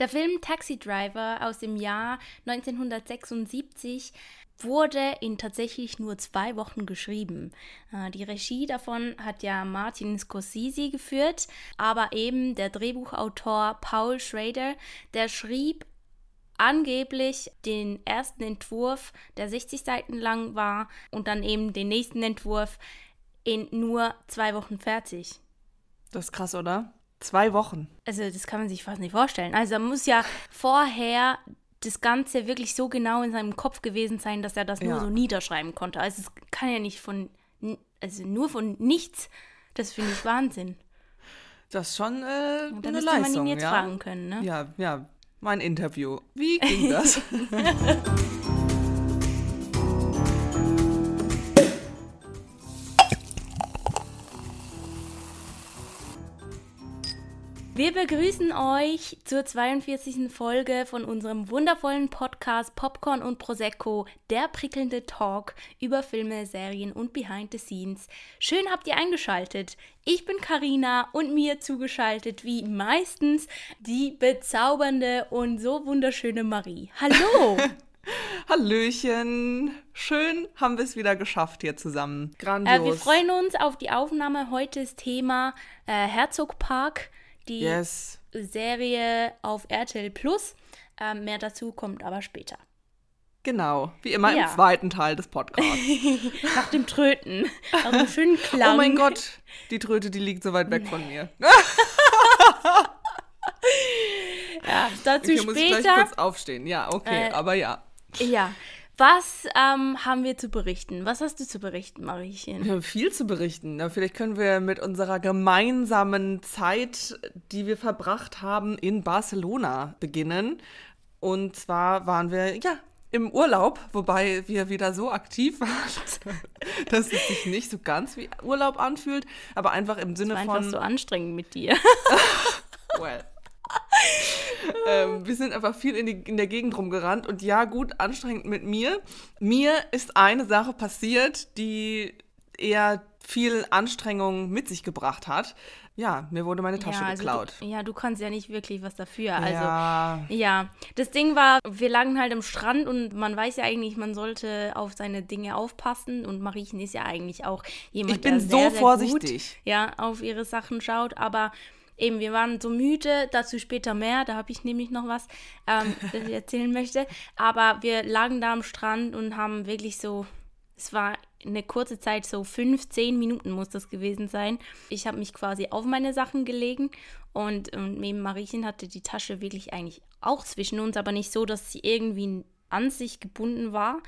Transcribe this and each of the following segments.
Der Film Taxi Driver aus dem Jahr 1976 wurde in tatsächlich nur zwei Wochen geschrieben. Äh, die Regie davon hat ja Martin Scorsese geführt, aber eben der Drehbuchautor Paul Schrader, der schrieb angeblich den ersten Entwurf, der 60 Seiten lang war, und dann eben den nächsten Entwurf in nur zwei Wochen fertig. Das ist krass, oder? Zwei Wochen. Also das kann man sich fast nicht vorstellen. Also da muss ja vorher das Ganze wirklich so genau in seinem Kopf gewesen sein, dass er das nur Ja. so niederschreiben konnte. Also es kann ja nicht von, also nur von nichts. Das finde ich Wahnsinn. Das ist schon äh, Und da eine müsste man Leistung, ihn jetzt ja? fragen können, ne? Ja, ja, mein Interview. Wie ging das? Wir begrüßen euch zur 42. Folge von unserem wundervollen Podcast Popcorn und Prosecco, der prickelnde Talk über Filme, Serien und Behind the Scenes. Schön habt ihr eingeschaltet. Ich bin Karina und mir zugeschaltet wie meistens die bezaubernde und so wunderschöne Marie. Hallo! Hallöchen. Schön haben wir es wieder geschafft hier zusammen. Grandios. äh, wir freuen uns auf die Aufnahme. Heute ist Thema äh, Herzogpark, die Yes. Serie auf RTL Plus. Ähm, mehr dazu kommt aber später. Genau. Wie immer Ja. im zweiten Teil des Podcasts. Nach dem Tröten. Nach einem schönen Klang. oh mein Gott. Die Tröte, die liegt so weit weg von mir. Ja, dazu Hier muss ich gleich später. kurz aufstehen. Ja, okay, Äh, aber ja. Ja. Was ähm, haben wir zu berichten? Was hast du zu berichten, Mariechen? Wir haben viel zu berichten. Na, vielleicht können wir mit unserer gemeinsamen Zeit, die wir verbracht haben in Barcelona, beginnen. Und zwar waren wir, ja, im Urlaub, wobei wir wieder so aktiv waren, dass es sich nicht so ganz wie Urlaub anfühlt, aber einfach im Sinne War von. einfach so anstrengend mit dir. Well. ähm, wir sind einfach viel in, die, in der Gegend rumgerannt und ja, gut, anstrengend mit mir. Mir ist eine Sache passiert, die eher viel Anstrengung mit sich gebracht hat. Ja, mir wurde meine Tasche ja, also geklaut. Du, ja, du kannst ja nicht wirklich was dafür. Also, ja, Ja, das Ding war, wir lagen halt am Strand und man weiß ja eigentlich, man sollte auf seine Dinge aufpassen und Mariechen ist ja eigentlich auch jemand, ich bin der so sehr, sehr vorsichtig. Gut, ja, auf ihre Sachen schaut, aber eben, wir waren so müde, dazu später mehr, da habe ich nämlich noch was, ähm, das ich erzählen möchte, aber wir lagen da am Strand und haben wirklich so, es war eine kurze Zeit, so fünf, zehn Minuten muss das gewesen sein. Ich habe mich quasi auf meine Sachen gelegen und, und neben Mariechen hatte die Tasche wirklich eigentlich auch zwischen uns, aber nicht so, dass sie irgendwie an sich gebunden war.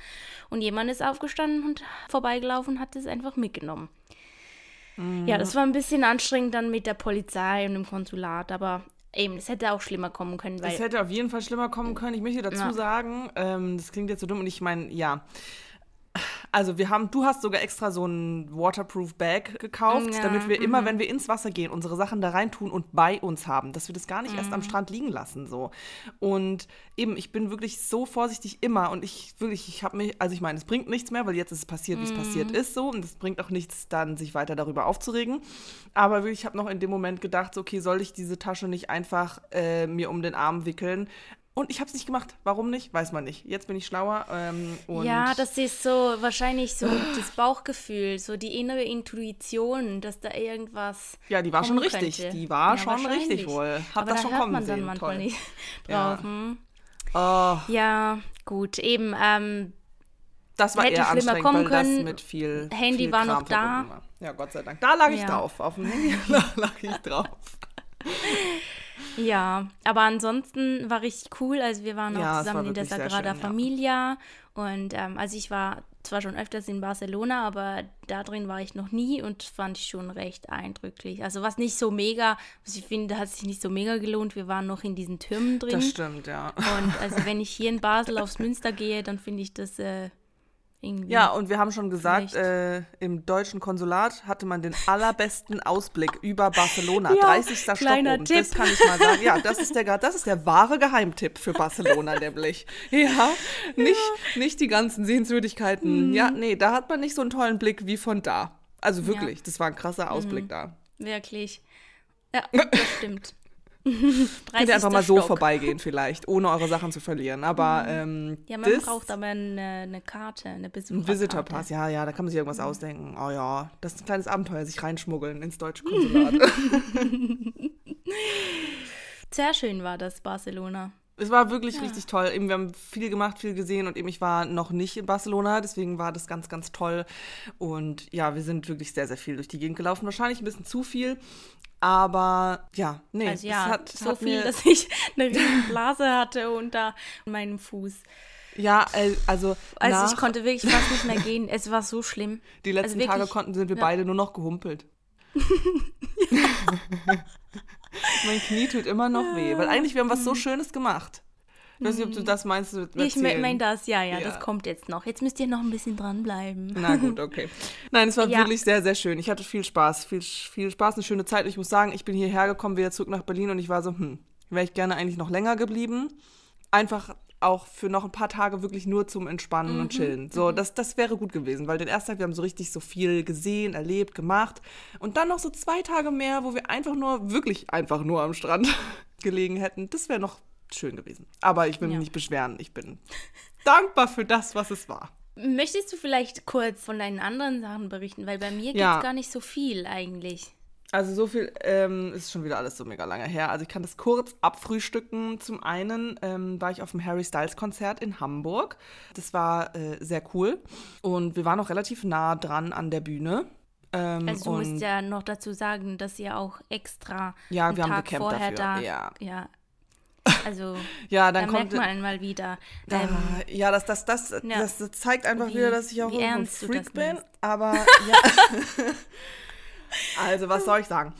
Und jemand ist aufgestanden und vorbeigelaufen und hat es einfach mitgenommen. Ja, das war ein bisschen anstrengend dann mit der Polizei und dem Konsulat, aber eben, es hätte auch schlimmer kommen können, weil Das hätte auf jeden Fall schlimmer kommen können. Ich möchte dazu Ja. sagen, ähm, das klingt jetzt so dumm und ich meine, ja. Also wir haben, du hast sogar extra so ein Waterproof Bag gekauft, Ja, damit wir immer, wenn wir ins Wasser gehen, unsere Sachen da rein tun und bei uns haben, dass wir das gar nicht erst am Mhm. Strand liegen lassen so. Und eben, ich bin wirklich so vorsichtig immer und ich wirklich, ich habe mich, also ich meine, es bringt nichts mehr, weil jetzt ist es passiert, wie es passiert Mhm. ist so und es bringt auch nichts, dann sich weiter darüber aufzuregen. Aber wirklich, ich habe noch in dem Moment gedacht, so, okay, soll ich diese Tasche nicht einfach äh, mir um den Arm wickeln? Und ich habe es nicht gemacht. Warum nicht? Weiß man nicht. Jetzt bin ich schlauer. Ähm, Ja, das ist so wahrscheinlich so das Bauchgefühl, so die innere Intuition, dass da irgendwas. Ja, die war schon richtig. könnte. Die war Ja, schon richtig wohl. Hab Aber das da schon hört kommen man dann sehen. manchmal Toll. nicht Ja. drauf. hm. Oh, Ja, gut, eben. Ähm, das war Hätte eher schlimmer kommen können. das mit viel Handy viel war Kram noch da. War. Ja, Gott sei Dank. Da lag ich Ja. drauf. Auf dem Handy lag ich drauf. ja, aber ansonsten war richtig cool. Also wir waren auch Ja, zusammen war in der Sagrada schön, ja. Familia. Und ähm, also ich war zwar schon öfters in Barcelona, aber da drin war ich noch nie und fand ich schon recht eindrücklich. Also was nicht so mega, was ich finde, hat sich nicht so mega gelohnt. Wir waren noch in diesen Türmen drin. Das stimmt, ja. Und also wenn ich hier in Basel aufs Münster gehe, dann finde ich das äh, irgendwie. Ja, und wir haben schon gesagt, äh, im deutschen Konsulat hatte man den allerbesten Ausblick über Barcelona. Ja, 30. Stock kleiner oben. Tipp. Das kann ich mal sagen. Ja, das ist der, das ist der wahre Geheimtipp für Barcelona nämlich. Ja, nicht, nicht die ganzen Sehenswürdigkeiten. Mhm. Ja, nee, da hat man nicht so einen tollen Blick wie von da. Also wirklich, das war ein krasser Mhm. Ausblick da. Wirklich. Ja, das stimmt. Könnt ihr einfach mal so Stock. vorbeigehen vielleicht, ohne eure Sachen zu verlieren. Aber ähm, Ja, man das, braucht aber eine, eine Karte, eine ein Besucherkarte. Visitorpass, ja, ja, da kann man sich irgendwas ausdenken. Oh ja, das ist ein kleines Abenteuer, sich reinschmuggeln ins deutsche Konsulat. Sehr schön war das, Barcelona. Es war wirklich richtig toll. Eben, wir haben viel gemacht, viel gesehen und eben ich war noch nicht in Barcelona, deswegen war das ganz, ganz toll. Und ja, wir sind wirklich sehr, sehr viel durch die Gegend gelaufen. Wahrscheinlich ein bisschen zu viel, aber ja, nee, Also ja, es hat, so hat viel, dass ich eine riesen Blase hatte unter meinem Fuß. ja, äh, also, Also ich konnte wirklich fast nicht mehr gehen. Es war so schlimm. die letzten also Tage wirklich, konnten, sind wir ja. beide nur noch gehumpelt. mein Knie tut immer noch weh, weil eigentlich wir haben was so Schönes gemacht. Ich weiß nicht, ob du das meinst. Mit Mhm. Ich meine das, ja, ja, Ja. das kommt jetzt noch. Jetzt müsst ihr noch ein bisschen dranbleiben. Na gut, okay. Nein, es war Ja. wirklich sehr, sehr schön. Ich hatte viel Spaß, viel, viel Spaß, eine schöne Zeit. Und ich muss sagen, ich bin hierher gekommen, wieder zurück nach Berlin und ich war so, hm, wäre ich gerne eigentlich noch länger geblieben. Einfach auch für noch ein paar Tage wirklich nur zum Entspannen Mhm, und Chillen. So, das, das wäre gut gewesen, weil den ersten Tag, wir haben so richtig so viel gesehen, erlebt, gemacht. Und dann noch so zwei Tage mehr, wo wir einfach nur, wirklich einfach nur am Strand gelegen hätten. Das wäre noch schön gewesen. Aber ich will mich Ja. nicht beschweren. Ich bin dankbar für das, was es war. Möchtest du vielleicht kurz von deinen anderen Sachen berichten? Weil bei mir gibt es Ja. gar nicht so viel eigentlich. Also so viel ähm, ist schon wieder alles so mega lange her. Also ich kann das kurz abfrühstücken. Zum einen ähm, war ich auf dem Harry Styles Konzert in Hamburg. Das war äh, sehr cool und wir waren auch relativ nah dran an der Bühne. Ähm, Also du musst ja noch dazu sagen, dass ihr auch extra Ja, einen wir haben Tag gecampt vorher dafür, da. ja. ja. Also ja, da dann merkt kommt man mal wieder. da, ähm, ja, das, das, das, das, das zeigt einfach Wie- wieder, dass ich auch ein Freak bin. Aber ja. also, was soll ich sagen?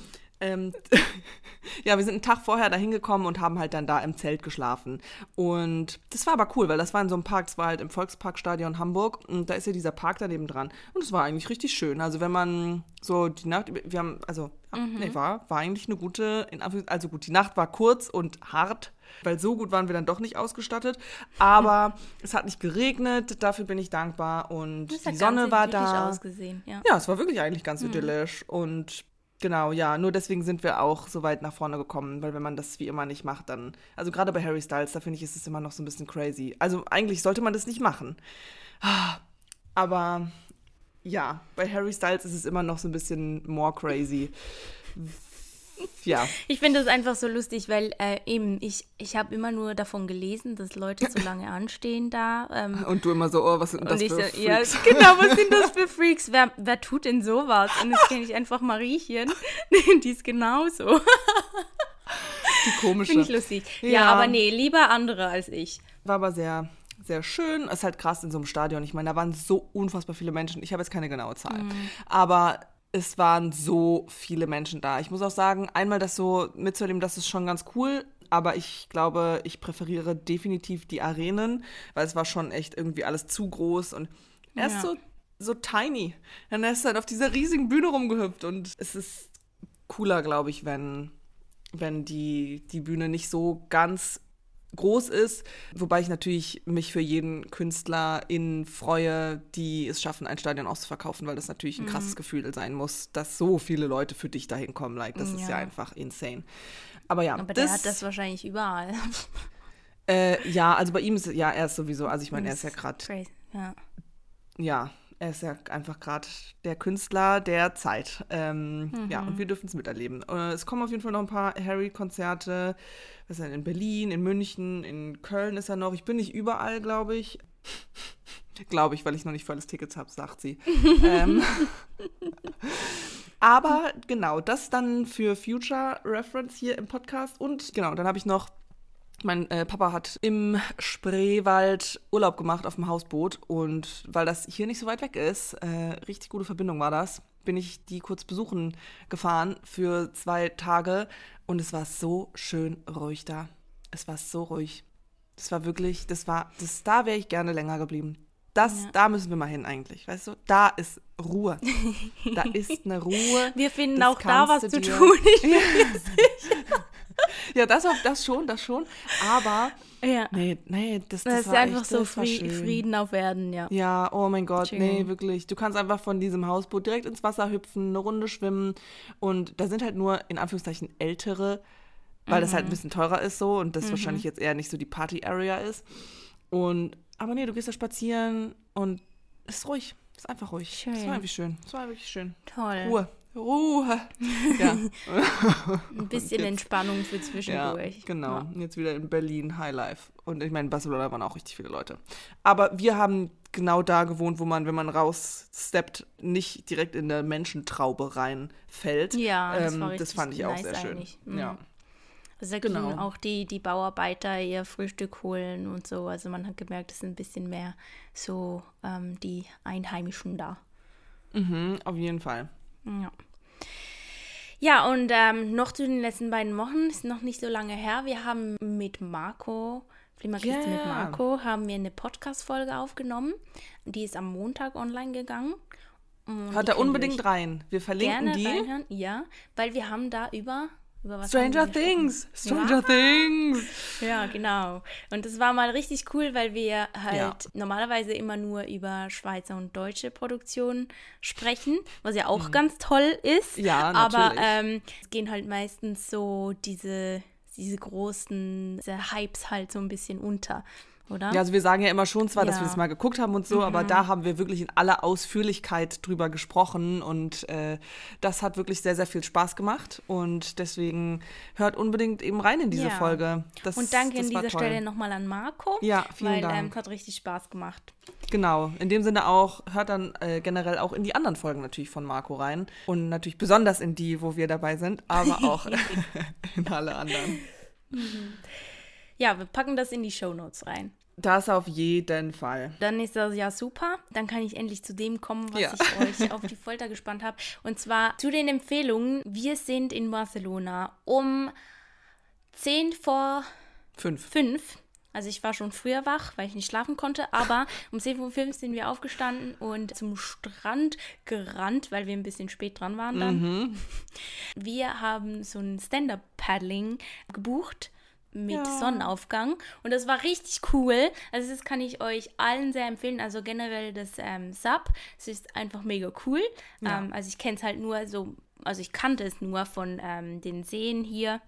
Ähm, ja, wir sind einen Tag vorher da hingekommen und haben halt dann da im Zelt geschlafen. Und das war aber cool, weil das war in so einem Park, das war halt im Volksparkstadion Hamburg und da ist ja dieser Park daneben dran. Und es war eigentlich richtig schön. Also wenn man so die Nacht, wir haben, also, ja, nee, war, war eigentlich eine gute, also gut, die Nacht war kurz und hart, weil so gut waren wir dann doch nicht ausgestattet. Aber es hat nicht geregnet, dafür bin ich dankbar und die Sonne war da. ausgesehen. Ja. Ja, es war wirklich eigentlich ganz idyllisch. Und genau, ja, nur deswegen sind wir auch so weit nach vorne gekommen, weil wenn man das wie immer nicht macht, dann, also gerade bei Harry Styles, da finde ich, ist es immer noch so ein bisschen crazy. Also eigentlich sollte man das nicht machen. Ah, Aber ja, bei Harry Styles ist es immer noch so ein bisschen more crazy. Ja, Ich finde das einfach so lustig, weil äh, eben ich, ich habe immer nur davon gelesen, dass Leute so lange anstehen da. Ähm, und du immer so, oh, was sind das und ich für so, ja, Freaks? genau, was sind das für Freaks? Wer, wer tut denn sowas? Und jetzt kenne ich einfach Mariechen, die ist genauso. Die komische. Finde ich lustig. Ja. Ja. aber nee, lieber andere als ich. War aber sehr, sehr schön. Ist halt krass in so einem Stadion. Ich meine, da waren so unfassbar viele Menschen. Ich habe jetzt keine genaue Zahl. Aber es waren so viele Menschen da. Ich muss auch sagen, einmal das so mitzuerleben, das ist schon ganz cool. Aber ich glaube, ich präferiere definitiv die Arenen, weil es war schon echt irgendwie alles zu groß und er ist Ja. so, so tiny. Er ist halt auf dieser riesigen Bühne rumgehüpft und es ist cooler, glaube ich, wenn, wenn die, die Bühne nicht so ganz groß ist, wobei ich natürlich mich für jeden Künstler in freue, die es schaffen, ein Stadion auszuverkaufen, weil das natürlich ein krasses Gefühl sein muss, dass so viele Leute für dich dahin kommen. Like, das ist ja Ja. einfach insane. Aber ja, Aber der hat das wahrscheinlich überall. äh, ja, also bei ihm ist ja er ist sowieso, also ich meine, er ist ja gerade. Ja. ja, er ist ja einfach gerade der Künstler der Zeit. Ähm, Ja, und wir dürfen es miterleben. Äh, es kommen auf jeden Fall noch ein paar Harry-Konzerte. Was ist denn in Berlin, in München, in Köln ist er noch. Ich bin nicht überall, glaube ich. glaube ich, weil ich noch nicht volles Tickets habe, sagt sie. ähm, aber genau, das dann für Future Reference hier im Podcast. Und genau, dann habe ich noch mein äh, Papa hat im Spreewald Urlaub gemacht auf dem Hausboot und weil das hier nicht so weit weg ist, äh, richtig gute Verbindung war das, bin ich die kurz besuchen gefahren für zwei Tage und es war so schön ruhig da. Es war so ruhig. Das war wirklich, das war, das, da wäre ich gerne länger geblieben. Das, Ja. da müssen wir mal hin eigentlich, weißt du? Da ist Ruhe. Da ist eine Ruhe. Wir finden Das auch da was zu tun. Ich, Ja, das, auf, das schon, das schon. Aber ja. Nee, nee, das, das, Das ist war einfach echt, so das war Fri schön. Frieden auf Erden, ja. Ja, oh mein Gott, Schön. nee, wirklich. Du kannst einfach von diesem Hausboot direkt ins Wasser hüpfen, eine Runde schwimmen und da sind halt nur in Anführungszeichen ältere weil das halt ein bisschen teurer ist so und das wahrscheinlich jetzt eher nicht so die Party-Area ist. Und, aber nee, du gehst da spazieren und es ist ruhig. Es ist einfach ruhig. Es Schön. war wirklich schön. Es war wirklich schön. Toll. Ruhe. Ruhe. Ja, Ein bisschen Jetzt- Entspannung für ja zwischendurch. genau. Ja. Jetzt wieder in Berlin, High Life. Und ich meine, in Barcelona waren auch richtig viele Leute. Aber wir haben genau da gewohnt, wo man, wenn man raussteppt, nicht direkt in der Menschentraube reinfällt. Ja, das ähm, Das fand ich auch nice sehr schön. Mhm. Ja. Also da Genau. gingen auch die, die Bauarbeiter ihr Frühstück holen und so. Also man hat gemerkt, es sind ein bisschen mehr so ähm, die Einheimischen da. Mhm, auf jeden Fall. Ja. Ja, und ähm, noch zu den letzten beiden Wochen, ist noch nicht so lange her. Wir haben mit Marco, Flimmerkiste mit Ja. Marco, haben wir eine Podcast-Folge aufgenommen. Die ist am Montag online gegangen. Und Hört da unbedingt rein. Wir verlinken gerne die. reinhören. Ja, weil wir haben da über, Stranger? Things. Stranger Things. Ja, genau. Und das war mal richtig cool, weil wir halt Ja. normalerweise immer nur über Schweizer und deutsche Produktionen sprechen, was ja Mhm. auch ganz toll ist. Ja, Aber natürlich. ähm, es gehen halt meistens so diese, diese großen diese Hypes halt so ein bisschen unter, oder? Ja, also wir sagen ja immer schon zwar, dass Ja. wir das mal geguckt haben und so, aber da haben wir wirklich in aller Ausführlichkeit drüber gesprochen und äh, das hat wirklich sehr, sehr viel Spaß gemacht und deswegen hört unbedingt eben rein in diese Ja. Folge. Das, und danke an dieser toll. Stelle nochmal an Marco. Ja, vielen weil, Dank. Ähm, es hat richtig Spaß gemacht. Genau, in dem Sinne auch, hört dann äh, generell auch in die anderen Folgen natürlich von Marco rein und natürlich besonders in die, wo wir dabei sind, aber auch in alle anderen. Ja, wir packen das in die Shownotes rein. Das auf jeden Fall. Dann ist das ja super. Dann kann ich endlich zu dem kommen, was Ja. ich euch auf die Folter gespannt habe. Und zwar zu den Empfehlungen. Wir sind in Barcelona um 10 vor Fünf. 5. Also ich war schon früher wach, weil ich nicht schlafen konnte, aber um 10 vor 5 sind wir aufgestanden und zum Strand gerannt, weil wir ein bisschen spät dran waren dann. Wir haben so ein Stand-Up-Paddling gebucht mit Ja. Sonnenaufgang und das war richtig cool. Also das kann ich euch allen sehr empfehlen. Also generell das ähm, Sub, es ist einfach mega cool. Ja. Ähm, also ich kenne es halt nur so, also ich kannte es nur von ähm, den Seen hier.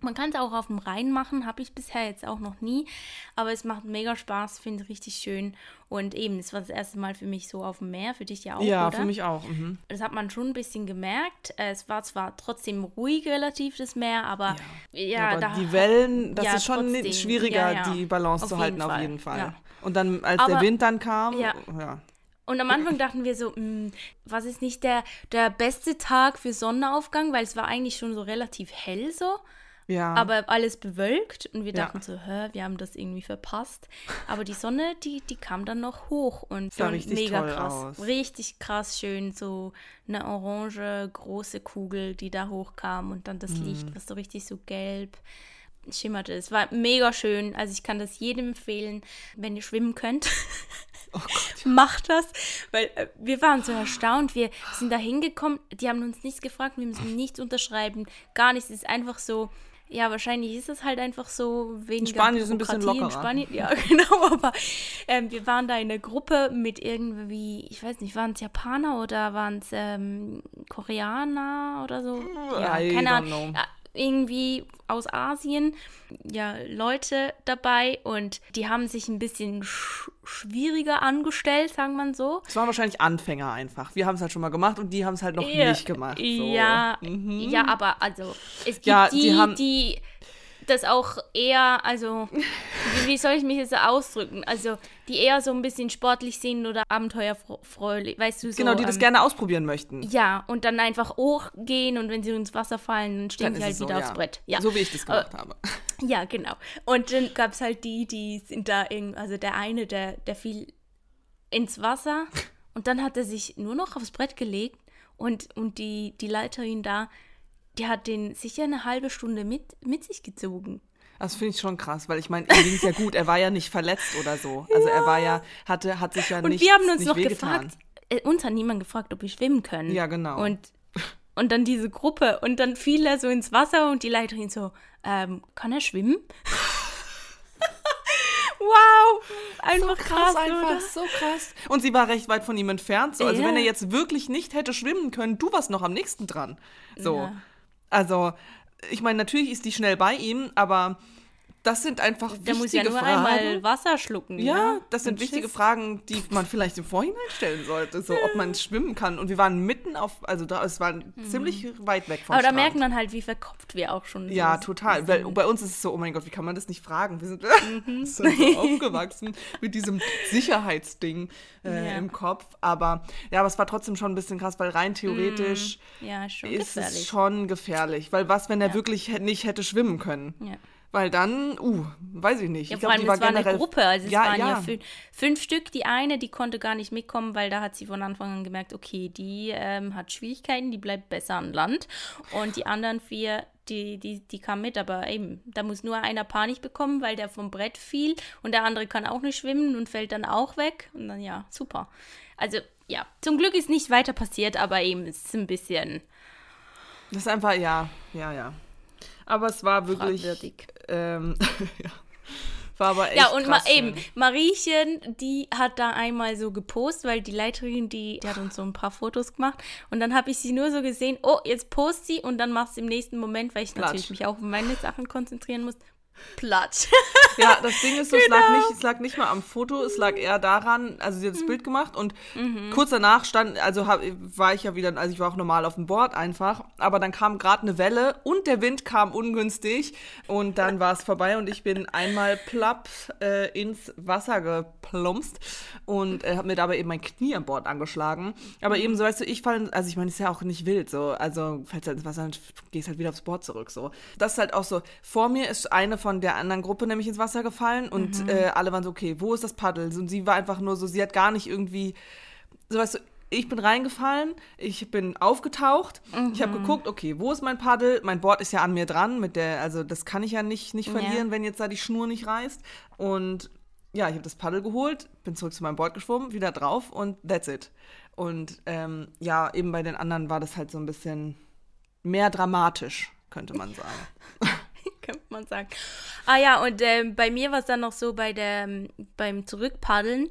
Man kann es auch auf dem Rhein machen, habe ich bisher jetzt auch noch nie, aber es macht mega Spaß, finde ich richtig schön und eben, es war das erste Mal für mich so auf dem Meer, für dich ja auch, ja, oder? für mich auch. Mhm. Das hat man schon ein bisschen gemerkt. Äh, Es war zwar trotzdem ruhig relativ, das Meer, aber ja, aber da die Wellen, das ja, ist schon trotzdem. schwieriger, Ja, ja. die Balance Auf zu halten, jeden auf Fall. jeden Fall. Ja. Und dann, als Aber- der Wind dann kam, Ja. ja. Und am Anfang dachten wir so, "Hm, was ist nicht der, der beste Tag für Sonnenaufgang, weil es war eigentlich schon so relativ hell so, ja. aber alles bewölkt und wir Ja. dachten so, hä, wir haben das irgendwie verpasst. Aber die Sonne, die, die kam dann noch hoch und, Sah und mega krass. aus. Richtig krass schön, so eine orange große Kugel, die da hochkam und dann das Mhm. Licht, was so richtig so gelb schimmerte. Es war mega schön. Also ich kann das jedem empfehlen, wenn ihr schwimmen könnt. Oh Macht das, weil äh, wir waren so erstaunt. Wir sind da hingekommen, die haben uns nichts gefragt, wir müssen nichts unterschreiben, gar nichts. Es ist einfach so, ja, wahrscheinlich ist es halt einfach so weniger Spanien ist ein bisschen Bürokratie in lockerer. Spanien, ja, genau, aber ähm, wir waren da in der Gruppe mit irgendwie, ich weiß nicht, waren es Japaner oder waren es ähm, Koreaner oder so? Ja, I keine Ahnung. Ja, irgendwie aus Asien, ja, Leute dabei und die haben sich ein bisschen sch schwieriger angestellt, sagen wir so. Es waren wahrscheinlich Anfänger einfach. Wir haben es halt schon mal gemacht und die haben es halt noch Ja, nicht gemacht. So. Ja, Mhm. ja, aber also es gibt Ja, die, die haben- die das auch eher, also wie, wie soll ich mich jetzt ausdrücken? Also die eher so ein bisschen sportlich sind oder abenteuerfreudig, weißt du so. Genau, die das ähm, gerne ausprobieren möchten. Ja, und dann einfach hochgehen und wenn sie ins Wasser fallen, dann stehen Dann sie halt es so, wieder aufs ja. Brett. Ja. So wie ich das gemacht habe. Ja, genau. Und dann gab es halt die, die sind da irgendwie, also der eine, der, der fiel ins Wasser und dann hat er sich nur noch aufs Brett gelegt und, und die, die Leiterin da, die hat den sicher eine halbe Stunde mit, mit sich gezogen. Das finde ich schon krass, weil ich meine, ihm ging es ja gut. Er war ja nicht verletzt oder so. Also er war ja, hatte, hat sich ja Und nicht wir haben uns noch gefragt, äh, uns hat niemand gefragt, ob wir schwimmen können. Ja, genau. Und, und dann diese Gruppe und dann fiel er so ins Wasser und die Leiterin so, ähm, kann er schwimmen? wow, einfach krass, oder? so krass. Und sie war recht weit von ihm entfernt. So. Also Ja. wenn er jetzt wirklich nicht hätte schwimmen können, du warst noch am nächsten dran. So. Ja. Also ich meine, natürlich ist die schnell bei ihm, aber das sind einfach Der muss ja wichtige nur Fragen. einmal Wasser schlucken. Ja, das sind Und wichtige tschüss. Fragen, die man vielleicht im Vorhinein stellen sollte, so ob man schwimmen kann. Und wir waren mitten auf, also da, es war ziemlich weit weg vom Mhm. Aber da Strand. merkt man halt, wie verkopft wir auch schon Ja, so total. sind. Weil bei uns ist es so, oh mein Gott, wie kann man das nicht fragen? Wir sind, Mhm. sind so aufgewachsen mit diesem Sicherheitsding äh, Ja. im Kopf. Aber ja, aber es war trotzdem schon ein bisschen krass, weil rein theoretisch Ja, ist schon ist gefährlich. es schon gefährlich. Weil was, wenn er Ja. wirklich nicht hätte schwimmen können? ja. Weil dann, uh, weiß ich nicht. Ja, ich vor glaube, allem, war es war eine Gruppe, also es Ja, waren ja, ja. fün fünf Stück. Die eine, die konnte gar nicht mitkommen, weil da hat sie von Anfang an gemerkt, okay, die ähm, hat Schwierigkeiten, die bleibt besser an Land. Und die anderen vier, die, die, die kamen mit, aber eben, da muss nur einer Panik bekommen, weil der vom Brett fiel und der andere kann auch nicht schwimmen und fällt dann auch weg. Und dann, ja, super. Also, ja, zum Glück ist nicht weiter passiert, aber eben, es ist ein bisschen Das ist einfach, ja, ja, ja. Aber es war wirklich. Ähm, ja. War aber echt. Ja, und ma krass eben, schön. Mariechen, die hat da einmal so gepostet, weil die Leiterin, die, die hat uns so ein paar Fotos gemacht. Und dann habe ich sie nur so gesehen, oh, jetzt post sie und dann machst du im nächsten Moment, weil ich natürlich mich auch auf meine Sachen konzentrieren muss, Platsch. Ja, das Ding ist so, es, lag Genau. nicht, es lag nicht mal am Foto, es lag eher daran, also sie hat das Mhm. Bild gemacht und kurz danach stand, also hab, war ich ja wieder, also ich war auch normal auf dem Board einfach, aber dann kam gerade eine Welle und der Wind kam ungünstig und dann war es vorbei und ich bin einmal plapp äh, ins Wasser geplumpst und äh, habe mir dabei eben mein Knie am Bord angeschlagen. Aber Mhm. eben so, weißt du, ich fall, also ich meine, ist ja auch nicht wild, so, also fällst halt ins Wasser und gehst halt wieder aufs Board zurück, so. Das ist halt auch so, vor mir ist eine von der anderen Gruppe nämlich ins Wasser gefallen und Mhm. äh, alle waren so, okay, wo ist das Paddel? Und sie war einfach nur so, sie hat gar nicht irgendwie, so weißt du, ich bin reingefallen, ich bin aufgetaucht, ich Mhm. habe geguckt, okay, wo ist mein Paddel? Mein Board ist ja an mir dran, mit der, also das kann ich ja nicht, nicht Ja. verlieren, wenn jetzt da die Schnur nicht reißt. Und ja, ich habe das Paddel geholt, bin zurück zu meinem Board geschwommen, wieder drauf und that's it. Und ähm, ja, eben bei den anderen war das halt so ein bisschen mehr dramatisch, könnte man sagen. könnte man sagen. Ah ja, und ähm, bei mir war es dann noch so bei der, beim Zurückpaddeln.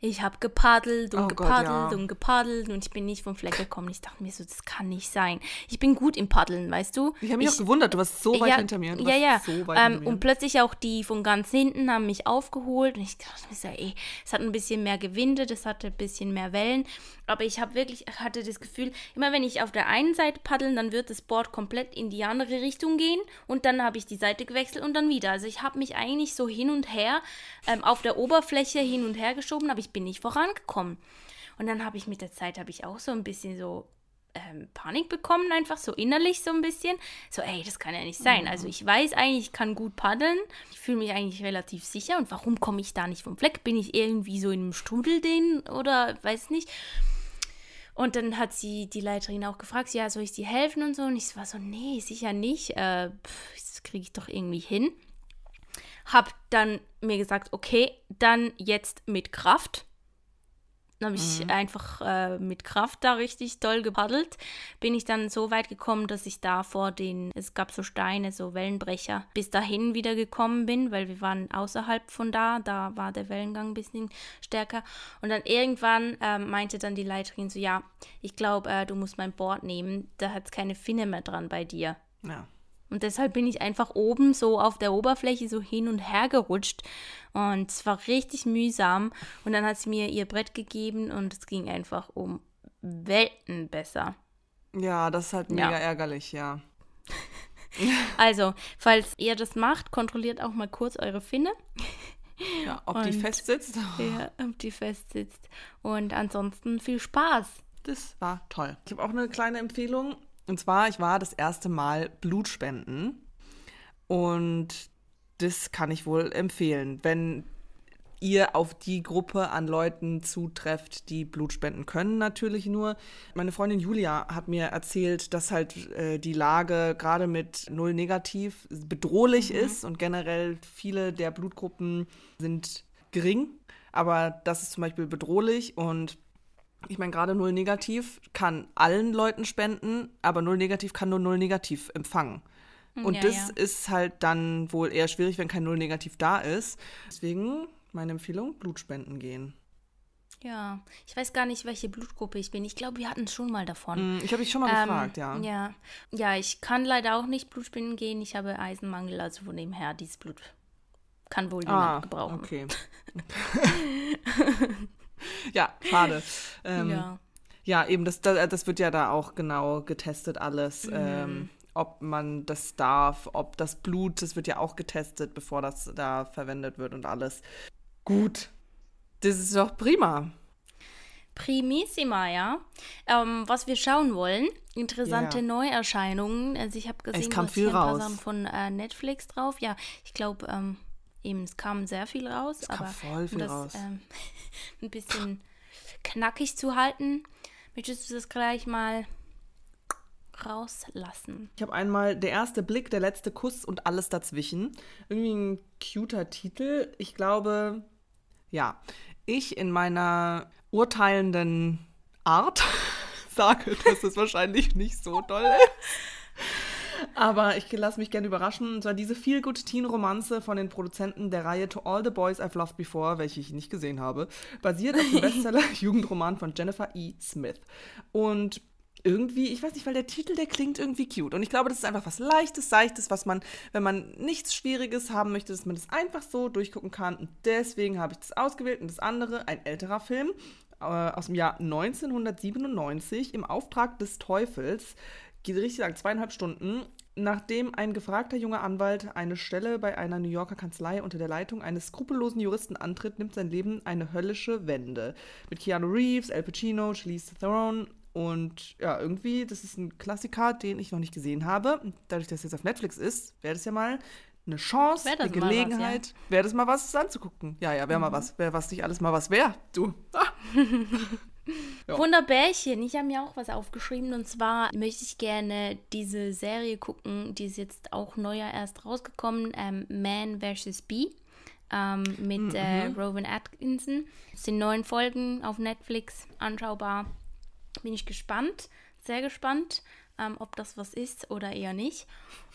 Ich habe gepaddelt und Oh Gott, gepaddelt ja. und gepaddelt und ich bin nicht vom Fleck gekommen. Ich dachte mir so, das kann nicht sein. Ich bin gut im Paddeln, weißt du? Ich habe mich auch gewundert, du warst so weit ja, hinter mir. Ja, ja. So ähm, mir. und plötzlich auch die von ganz hinten haben mich aufgeholt und ich dachte mir so, ey, es hat ein bisschen mehr gewindet, es hatte ein bisschen mehr Wellen, aber ich habe wirklich, ich hatte das Gefühl, immer wenn ich auf der einen Seite paddeln, dann wird das Board komplett in die andere Richtung gehen und dann habe ich die Seite gewechselt und dann wieder. Also ich habe mich eigentlich so hin und her ähm, auf der Oberfläche hin und her geschoben, aber ich bin nicht vorangekommen. Und dann habe ich mit der Zeit habe ich auch so ein bisschen so ähm, Panik bekommen, einfach so innerlich so ein bisschen. So, ey, das kann ja nicht sein. Also ich weiß eigentlich, ich kann gut paddeln. Ich fühle mich eigentlich relativ sicher. Und warum komme ich da nicht vom Fleck? Bin ich irgendwie so in einem Strudel den oder weiß nicht. Und dann hat sie die Leiterin auch gefragt, ja, soll ich dir helfen und so? Und ich war so, nee, sicher nicht. Äh, pff, das kriege ich doch irgendwie hin. Hab dann mir gesagt, okay, dann jetzt mit Kraft. Dann habe ich einfach äh, mit Kraft da richtig doll gepaddelt. Bin ich dann so weit gekommen, dass ich da vor den, es gab so Steine, so Wellenbrecher, bis dahin wieder gekommen bin, weil wir waren außerhalb von da. Da war der Wellengang ein bisschen stärker. Und dann irgendwann ähm, meinte dann die Leiterin so, ja, ich glaube, äh, du musst mein Board nehmen. Da hat es keine Finne mehr dran bei dir. ja. Und deshalb bin ich einfach oben so auf der Oberfläche so hin und her gerutscht. Und es war richtig mühsam. Und dann hat sie mir ihr Brett gegeben und es ging einfach um Welten besser. ja, das ist halt Ja. mega ärgerlich, ja. Also, falls ihr das macht, kontrolliert auch mal kurz eure Finne, ja ob die Und- fest sitzt, ja, ob die fest sitzt. Und ansonsten viel Spaß. das war toll. Ich habe auch eine kleine Empfehlung. Und zwar, ich war das erste Mal Blutspenden. Und das kann ich wohl empfehlen, wenn ihr auf die Gruppe an Leuten zutrefft, die Blut spenden können, natürlich nur. Meine Freundin Julia hat mir erzählt, dass halt äh, die Lage gerade mit Null Negativ bedrohlich ist und generell viele der Blutgruppen sind gering, aber das ist zum Beispiel bedrohlich und ich meine, gerade Null Negativ kann allen Leuten spenden, aber Null Negativ kann nur Null Negativ empfangen. Und Ja, das ja. ist halt dann wohl eher schwierig, wenn kein Null Negativ da ist. Deswegen meine Empfehlung, Blutspenden gehen. Ja, ich weiß gar nicht, welche Blutgruppe ich bin. Ich glaube, wir hatten es schon mal davon. Mm, Ich habe dich schon mal Ähm, gefragt, ja. Ja. Ja, ich kann leider auch nicht Blutspenden gehen. Ich habe Eisenmangel, also von dem her, dieses Blut kann wohl Ah, niemand gebrauchen. okay. ja, schade. Ähm, ja. Ja. eben, das, das, das wird ja da auch genau getestet alles. Mhm. Ähm, ob man das darf, ob das Blut, das wird ja auch getestet, bevor das da verwendet wird und alles. Gut. Das ist doch prima. Primissima, ja. Ähm, was wir schauen wollen, interessante Ja. Neuerscheinungen. Also ich habe gesehen, kam du hast viel raus. Von äh, Netflix drauf. Ja, ich glaube, ähm, eben, es kam sehr viel raus. kam aber voll viel um das raus. Ähm, ein bisschen knackig zu halten, möchtest du das gleich mal rauslassen? Ich habe einmal der erste Blick, der letzte Kuss und alles dazwischen. Irgendwie ein cuter Titel. Ich glaube, ja, ich in meiner urteilenden Art sage, dass es wahrscheinlich nicht so toll ist. Aber ich lasse mich gerne überraschen. Und zwar diese Feel-Good-Teen-Romanze von den Produzenten der Reihe To All the Boys I've Loved Before, welche ich nicht gesehen habe, basiert auf dem Bestseller-Jugendroman von Jennifer E. Smith. Und irgendwie, ich weiß nicht, weil der Titel, der klingt irgendwie cute. Und ich glaube, das ist einfach was Leichtes, Seichtes, was man, wenn man nichts Schwieriges haben möchte, dass man das einfach so durchgucken kann. Und deswegen habe ich das ausgewählt. Und das andere, ein älterer Film äh, aus dem Jahr 1997 im Auftrag des Teufels. Geht richtig lang, zweieinhalb Stunden. Nachdem ein gefragter junger Anwalt eine Stelle bei einer New Yorker Kanzlei unter der Leitung eines skrupellosen Juristen antritt, nimmt sein Leben eine höllische Wende. Mit Keanu Reeves, Al Pacino, Charlize Theron und ja, irgendwie, das ist ein Klassiker, den ich noch nicht gesehen habe. Dadurch, dass es jetzt auf Netflix ist, wäre das ja mal eine Chance, eine was, ja. Gelegenheit. Wäre das mal was, es anzugucken. Ja, ja, wäre mal was. Wäre was nicht alles mal was wäre. Du. Ah. Ja. Wunderbärchen, ich habe mir auch was aufgeschrieben und zwar möchte ich gerne diese Serie gucken, die ist jetzt auch neuer erst rausgekommen, ähm, Man vs. Bee ähm, mit äh, Rowan Atkinson. Es sind neun Folgen auf Netflix anschaubar. Bin ich gespannt, sehr gespannt, ähm, ob das was ist oder eher nicht.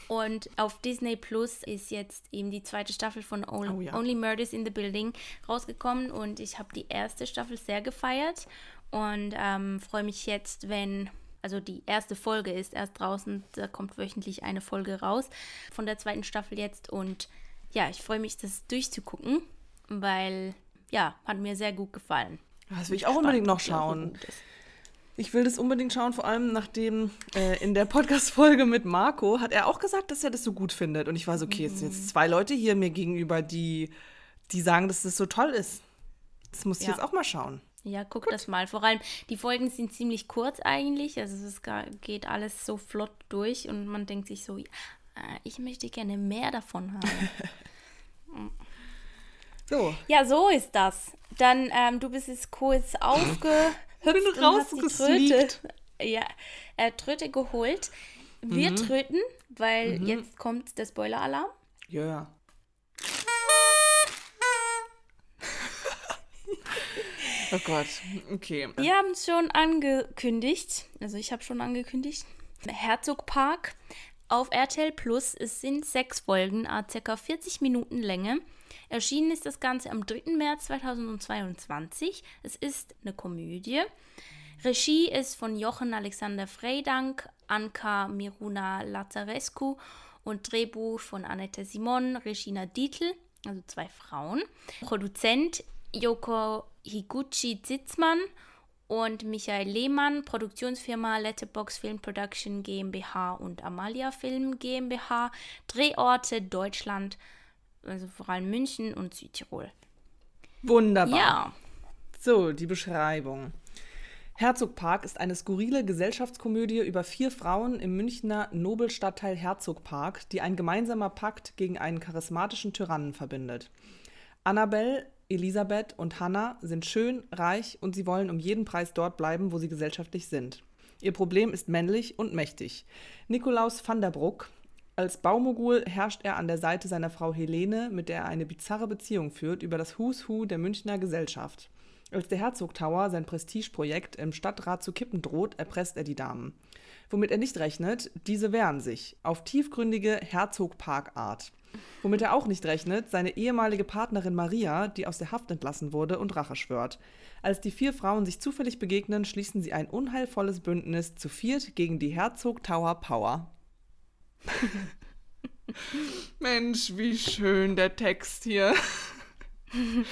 Und auf Disney Plus ist jetzt eben die zweite Staffel von Only, Oh ja. Only Murders in the Building rausgekommen und ich habe die erste Staffel sehr gefeiert und ähm, freue mich jetzt, wenn, also die erste Folge ist erst draußen, da kommt wöchentlich eine Folge raus von der zweiten Staffel jetzt und ja, ich freue mich, das durchzugucken, weil ja, hat mir sehr gut gefallen. Das will ich auch unbedingt noch schauen. Ich will das unbedingt schauen, vor allem nachdem äh, in der Podcast-Folge mit Marco hat er auch gesagt, dass er das so gut findet. Und ich war so, okay, jetzt sind Mhm. jetzt zwei Leute hier mir gegenüber, die, die sagen, dass das so toll ist. Das muss ich Ja. jetzt auch mal schauen. Ja, guck das mal. Vor allem, die Folgen sind ziemlich kurz eigentlich. Also es geht alles so flott durch und man denkt sich so, äh, ich möchte gerne mehr davon haben. So, ja, so ist das. Dann, ähm, du bist jetzt kurz aufgehüpft und hast die. Tröte, ja, äh, Tröte geholt. Wir tröten, weil jetzt kommt der Spoiler-Alarm. ja. Oh Gott, okay. Wir haben es schon angekündigt, also ich habe schon angekündigt, Herzogpark auf RTL Plus. Es sind sechs Folgen, a ca. 40 Minuten Länge. Erschienen ist das Ganze am 3. März 2022. Es ist eine Komödie. Regie ist von Jochen Alexander Freidank, Anka Miruna Lazarescu und Drehbuch von Annette Simon, Regina Dietl, also zwei Frauen. Produzent Yoko Higuchi Zitzmann und Michael Lehmann, Produktionsfirma Letterbox Film Production GmbH und Amalia Film GmbH, Drehorte Deutschland, also vor allem München und Südtirol. Wunderbar. Ja, So, die Beschreibung. Herzogpark ist eine skurrile Gesellschaftskomödie über vier Frauen im Münchner Nobelstadtteil Herzogpark, die ein gemeinsamer Pakt gegen einen charismatischen Tyrannen verbindet. Annabelle, Elisabeth und Hannah sind schön, reich und sie wollen um jeden Preis dort bleiben, wo sie gesellschaftlich sind. Ihr Problem ist männlich und mächtig. Nikolaus van der Bruck, als Baumogul herrscht er an der Seite seiner Frau Helene, mit der er eine bizarre Beziehung führt, über das Who's Who der Münchner Gesellschaft. Als der Herzog Tower sein Prestigeprojekt im Stadtrat zu kippen droht, erpresst er die Damen. Womit er nicht rechnet, diese wehren sich, auf tiefgründige Herzog-Park-Art. Womit er auch nicht rechnet, seine ehemalige Partnerin Maria, die aus der Haft entlassen wurde und Rache schwört. Als die vier Frauen sich zufällig begegnen, schließen sie ein unheilvolles Bündnis zu viert gegen die Herzog Tower Power. Mensch, wie schön der Text hier.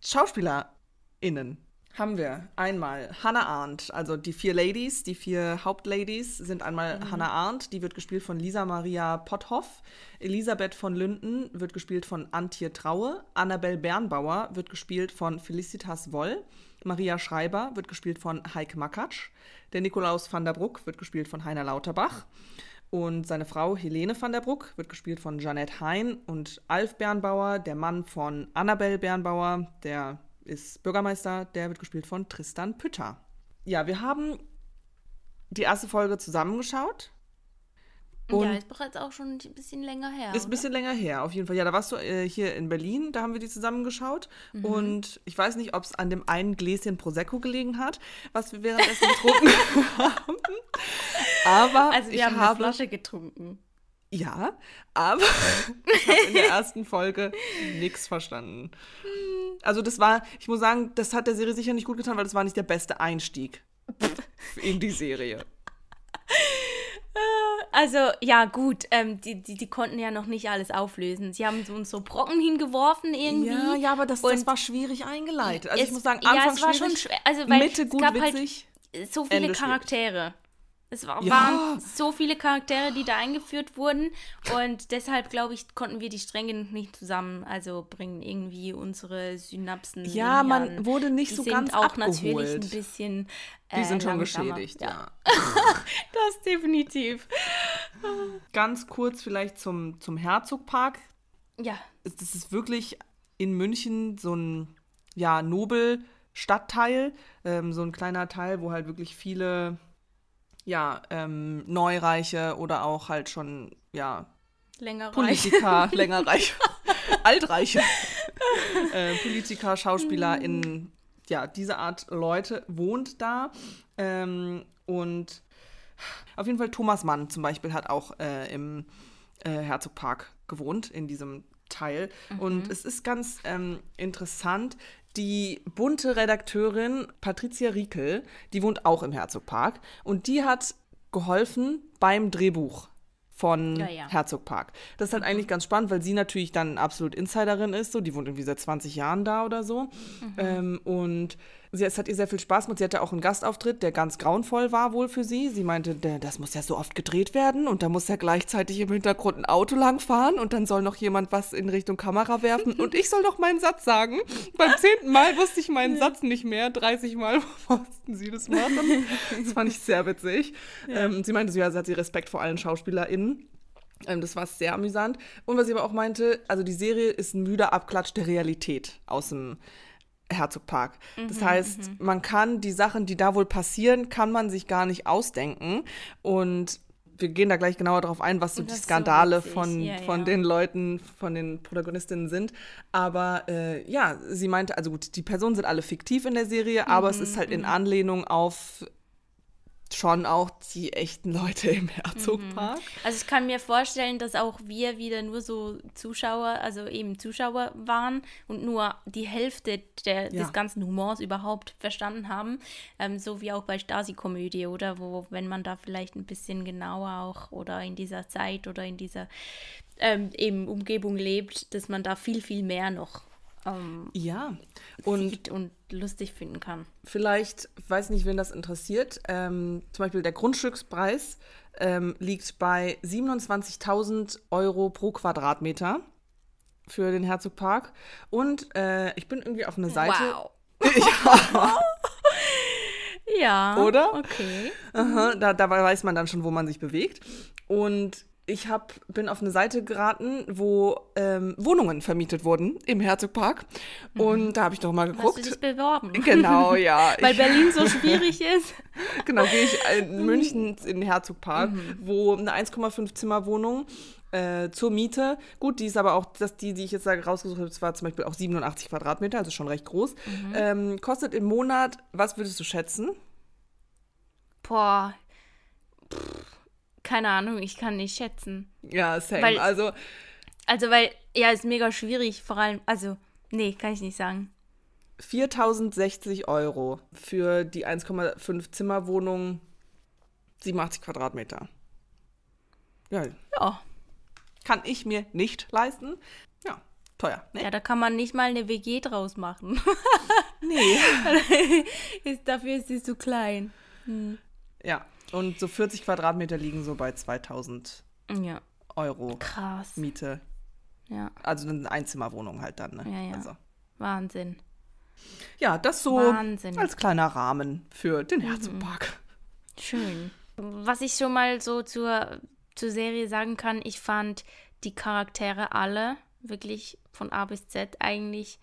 SchauspielerInnen haben wir. Einmal Hannah Arndt, also die vier Ladies, die vier Hauptladies sind einmal mhm. Hannah Arndt, die wird gespielt von Lisa Maria Potthoff, Elisabeth von Lünden wird gespielt von Antje Traue, Annabel Bernbauer wird gespielt von Felicitas Woll, Maria Schreiber wird gespielt von Heike Makatsch, der Nikolaus van der Bruck wird gespielt von Heiner Lauterbach. Und seine Frau Helene van der Bruck wird gespielt von Janette Hein. Und Alf Bernbauer, der Mann von Annabel Bernbauer, der ist Bürgermeister, der wird gespielt von Tristan Pütter. Ja, wir haben die erste Folge zusammengeschaut. Und ja, ist bereits auch schon ein bisschen länger her. Ist ein bisschen länger her, auf jeden Fall. Ja, da warst du äh, hier in Berlin, da haben wir die zusammengeschaut. Mhm. Und ich weiß nicht, ob es an dem einen Gläschen Prosecco gelegen hat, was wir währenddessen getrunken haben. Aber also wir ich haben habe, eine Flasche getrunken. Ja, aber ich habe in der ersten Folge nichts verstanden. Also das war, ich muss sagen, das hat der Serie sicher nicht gut getan, weil das war nicht der beste Einstieg in die Serie. Also, ja, gut, ähm, die, die, die konnten ja noch nicht alles auflösen. Sie haben uns so Brocken hingeworfen irgendwie. Ja, ja, aber das, das war schwierig eingeleitet. Also, es, ich muss sagen, Anfang ja, es war schwierig, schon schwer. Also, weil Mitte gut, es gab witzig, halt so viele Ende Charaktere. schwierig. Es war, Ja. waren so viele Charaktere, die da eingeführt wurden. Und deshalb, glaube ich, konnten wir die Stränge nicht zusammen, also bringen irgendwie unsere Synapsen. Ja, man wurde nicht die so sind ganz auch abgeholt. natürlich ein bisschen. Äh, Die sind schon langsamer. geschädigt, ja. Das definitiv. Ganz kurz vielleicht zum, zum Herzogpark. Ja. Es- Das ist wirklich in München so ein, ja, Nobel-Stadtteil. Ähm, so ein kleiner Teil, wo halt wirklich viele, ja, ähm, Neureiche oder auch halt schon, ja, Länger. Politiker, längerreich, altreiche äh, Politiker, Schauspieler in ja, diese Art Leute wohnt da. Ähm, und auf jeden Fall Thomas Mann zum Beispiel hat auch äh, im äh, Herzogpark gewohnt, in diesem Teil. Und es ist ganz ähm, interessant, die bunte Redakteurin Patricia Riekel, die wohnt auch im Herzogpark. Und die hat geholfen beim Drehbuch von Ja, ja. Herzogpark. Das ist halt eigentlich ganz spannend, weil sie natürlich dann absolut Insiderin ist, so die wohnt irgendwie seit 20 Jahren da oder so. Ähm, und sie, es hat ihr sehr viel Spaß gemacht. Sie hatte auch einen Gastauftritt, der ganz grauenvoll war wohl für sie. Sie meinte, das muss ja so oft gedreht werden und da muss ja gleichzeitig im Hintergrund ein Auto langfahren und dann soll noch jemand was in Richtung Kamera werfen und ich soll doch meinen Satz sagen. Beim zehnten Mal wusste ich meinen Satz nicht mehr. 30 Mal mussten sie das machen. Das fand ich sehr witzig. Ähm, sie meinte, ja, sie hat sie Respekt vor allen SchauspielerInnen. Ähm, das war sehr amüsant. Und was sie aber auch meinte, also die Serie ist ein müder Abklatsch der Realität aus dem Herzogpark. Das heißt, man kann die Sachen, die da wohl passieren, kann man sich gar nicht ausdenken. Und wir gehen da gleich genauer darauf ein, was so die so Skandale witzig. von, Ja, von ja. den Leuten, von den Protagonistinnen sind. Aber äh, ja, sie meinte, also gut, die Personen sind alle fiktiv in der Serie, aber es ist halt Mhm, in Anlehnung auf schon auch die echten Leute im Herzogpark. Also ich kann mir vorstellen, dass auch wir wieder nur so Zuschauer, also eben Zuschauer waren und nur die Hälfte der, Ja. des ganzen Humors überhaupt verstanden haben. Ähm, so wie auch bei Stasi-Komödie, oder? Wo, wenn man da vielleicht ein bisschen genauer auch oder in dieser Zeit oder in dieser ähm, eben Umgebung lebt, dass man da viel, viel mehr noch ähm, Ja, und und lustig finden kann. vielleicht, weiß nicht, wen das interessiert, ähm, zum Beispiel der Grundstückspreis ähm, liegt bei 27.000 Euro pro Quadratmeter für den Herzogpark. Und äh, ich bin irgendwie auf eine Seite. Wow. ja. Oder? Okay. Aha, da, dabei weiß man dann schon, wo man sich bewegt. Und ich hab, bin auf eine Seite geraten, wo ähm, Wohnungen vermietet wurden im Herzogpark. Und da habe ich doch mal Hast du geguckt. dich beworben? Genau, ja. Weil Berlin so schwierig ist. Genau, gehe ich in München in den Herzogpark, Mhm. wo eine 1,5 Zimmer Wohnung äh, zur Miete, gut, die ist aber auch, das, die, die ich jetzt da rausgesucht habe, das war zum Beispiel auch 87 Quadratmeter, also schon recht groß, Mhm. ähm, kostet im Monat, was würdest du schätzen? Boah. Pff, keine Ahnung, ich kann nicht schätzen. Ja, same. Weil- also Also, weil, ja, ist mega schwierig, vor allem, also, nee, kann ich nicht sagen. 4060 Euro für die 1,5 Zimmerwohnung, 87 Quadratmeter. Ja, Ja. kann ich mir nicht leisten. Ja, teuer. Ne? Ja, da kann man nicht mal eine WG draus machen. Nee. ist, dafür ist sie zu klein. Ja, und so 40 Quadratmeter liegen so bei 2000 Ja, Euro krass. Miete. Ja, Also eine Einzimmerwohnung halt dann. Ne? Ja, ja. Also. Wahnsinn. Ja, das so Wahnsinn. als kleiner Rahmen für den Mhm. Herzenpark. Schön. Was ich schon mal so zur, zur Serie sagen kann, ich fand die Charaktere alle wirklich von A bis Z eigentlich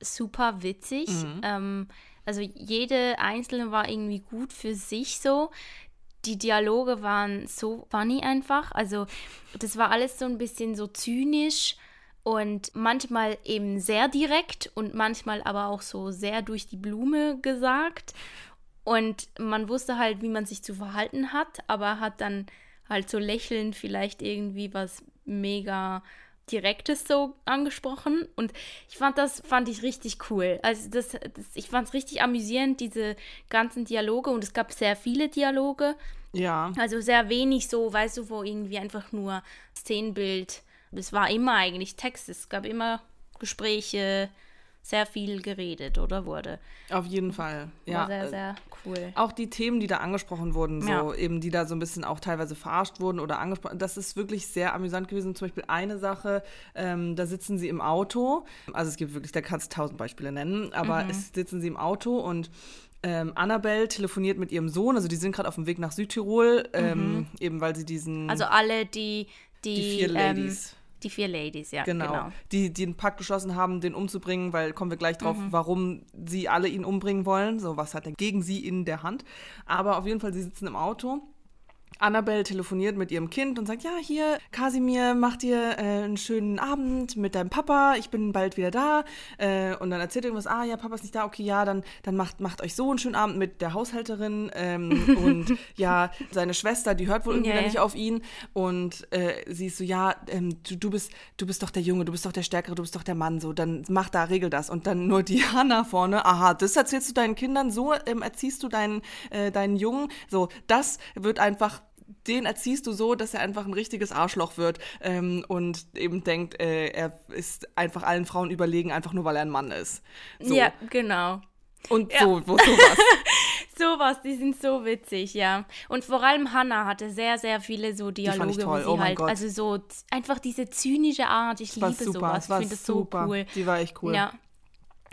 super witzig. Ähm, also jede einzelne war irgendwie gut für sich so. Die Dialoge waren so funny einfach. Also das war alles so ein bisschen so zynisch und manchmal eben sehr direkt und manchmal aber auch so sehr durch die Blume gesagt. Und man wusste halt, wie man sich zu verhalten hat, aber hat dann halt so lächelnd vielleicht irgendwie was mega Direktes so angesprochen. Und ich fand das, fand ich richtig cool. Also das, das ich fand es richtig amüsierend, diese ganzen Dialoge. Und es gab sehr viele Dialoge. Ja. Also sehr wenig so, weißt du, wo irgendwie einfach nur Szenenbild. Es war immer eigentlich Text. Es gab immer Gespräche, sehr viel geredet oder wurde. Auf jeden Fall. Ja. War sehr, äh, sehr cool. Auch die Themen, die da angesprochen wurden, so Ja. eben, die da so ein bisschen auch teilweise verarscht wurden oder angesprochen, das ist wirklich sehr amüsant gewesen. Zum Beispiel eine Sache, ähm, da sitzen sie im Auto, also es gibt wirklich, da kannst du tausend Beispiele nennen, aber Mhm. es sitzen sie im Auto und ähm, Annabelle telefoniert mit ihrem Sohn, also die sind gerade auf dem Weg nach Südtirol, ähm, eben weil sie diesen, Mhm. Also alle, die die, die vier ähm, Ladies. Die vier Ladies, ja, Genau. genau. Die, die einen Pakt geschlossen haben, den umzubringen, weil kommen wir gleich Mhm. drauf, warum sie alle ihn umbringen wollen. So, was hat er gegen sie in der Hand? Aber auf jeden Fall, sie sitzen im Auto. Annabelle telefoniert mit ihrem Kind und sagt, ja, hier, Kasimir, mach dir äh, einen schönen Abend mit deinem Papa, ich bin bald wieder da. Äh, und dann erzählt er irgendwas, ah, ja, Papa ist nicht da, okay, ja, dann, dann macht, macht euch so einen schönen Abend mit der Haushälterin. Ähm, und ja, seine Schwester, die hört wohl irgendwie ja. nicht auf ihn. Und äh, sie ist so, ja, ähm, du, du, bist, du bist doch der Junge, du bist doch der Stärkere, du bist doch der Mann, so, dann mach da, regel das. Und dann nur die Hanna vorne, aha, das erzählst du deinen Kindern, so ähm, erziehst du deinen, äh, deinen Jungen. So, das wird einfach den erziehst du so, dass er einfach ein richtiges Arschloch wird ähm, und eben denkt, äh, er ist einfach allen Frauen überlegen, einfach nur weil er ein Mann ist. So. Ja, genau. Und so, wo sowas. Sowas, die sind so witzig, ja. Und vor allem Hannah hatte sehr, sehr viele so Dialoge, toll, wo sie oh halt, also so einfach diese zynische Art, ich Das liebe super, sowas, ich war finde das so cool. Die war echt cool. Ja.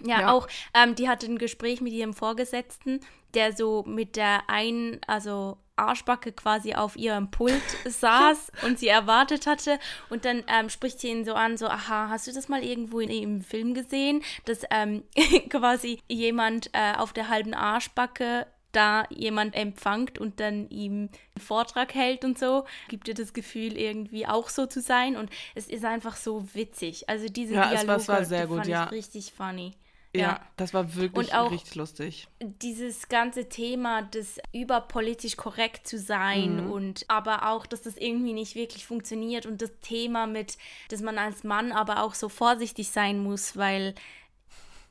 Ja, Ja. auch, ähm, die hatte ein Gespräch mit ihrem Vorgesetzten, der so mit der einen, also Arschbacke quasi auf ihrem Pult saß und sie erwartet hatte. Und dann ähm, spricht sie ihn so an, so, aha, hast du das mal irgendwo in, im Film gesehen, dass ähm, quasi jemand äh, auf der halben Arschbacke da jemand empfangt und dann ihm einen Vortrag hält und so, gibt dir das Gefühl, irgendwie auch so zu sein. Und es ist einfach so witzig. Also diese Ja, war- Dialoge, es war sehr gut, fand ja. ich richtig funny. Ja, Ja. das war wirklich Und auch- richtig lustig. Dieses ganze Thema, das überpolitisch korrekt zu sein Mhm. und aber auch, dass das irgendwie nicht wirklich funktioniert und das Thema mit, dass man als Mann aber auch so vorsichtig sein muss, weil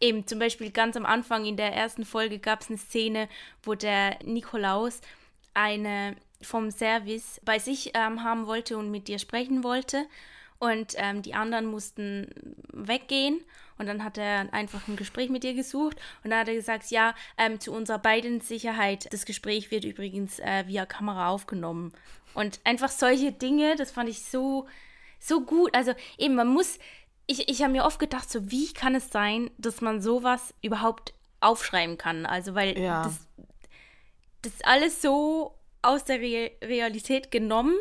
eben zum Beispiel ganz am Anfang in der ersten Folge gab es eine Szene, wo der Nikolaus eine vom Service bei sich ähm, haben wollte und mit dir sprechen wollte. Und ähm, die anderen mussten weggehen. Und dann hat er einfach ein Gespräch mit dir gesucht. Und dann hat er gesagt, ja, ähm, zu unserer beiden Sicherheit, das Gespräch wird übrigens äh, via Kamera aufgenommen. Und einfach solche Dinge, das fand ich so, so gut. Also eben, man muss, ich, ich habe mir oft gedacht, so wie kann es sein, dass man sowas überhaupt aufschreiben kann? Also weil Ja. das, das alles so aus der Re Realität genommen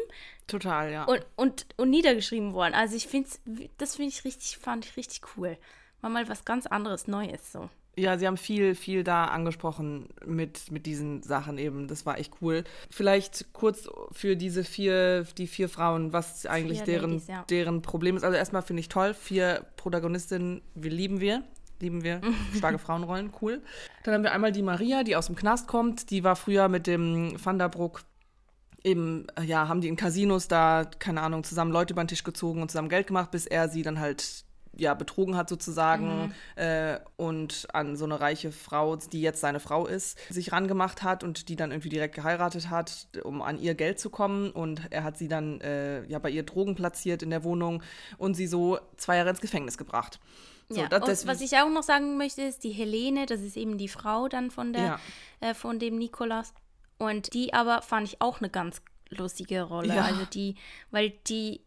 Total, ja. und, und, und niedergeschrieben worden. Also ich finde das finde ich richtig, fand ich richtig cool. War mal was ganz anderes, Neues so. Ja, sie haben viel, viel da angesprochen mit, mit diesen Sachen eben. Das war echt cool. Vielleicht kurz für diese vier, die vier Frauen, was eigentlich Vier deren, Ladies, ja. deren Problem ist. Also erstmal finde ich toll, vier Protagonistinnen, wir lieben wir. Lieben wir. Starke Frauenrollen, cool. Dann haben wir einmal die Maria, die aus dem Knast kommt. Die war früher mit dem Van der Broek eben, äh, ja, haben die in Casinos da, keine Ahnung, zusammen Leute über den Tisch gezogen und zusammen Geld gemacht, bis er sie dann halt ja, betrogen hat sozusagen mhm. äh, und an so eine reiche Frau, die jetzt seine Frau ist, sich rangemacht hat und die dann irgendwie direkt geheiratet hat, um an ihr Geld zu kommen. Und er hat sie dann äh, ja bei ihr Drogen platziert in der Wohnung und sie so zwei Jahre ins Gefängnis gebracht. So, ja, und was ich auch noch sagen möchte, ist die Helene, das ist eben die Frau dann von der, ja. äh, von dem Nikolas. Und die aber fand ich auch eine ganz lustige Rolle. Ja. Also die, weil die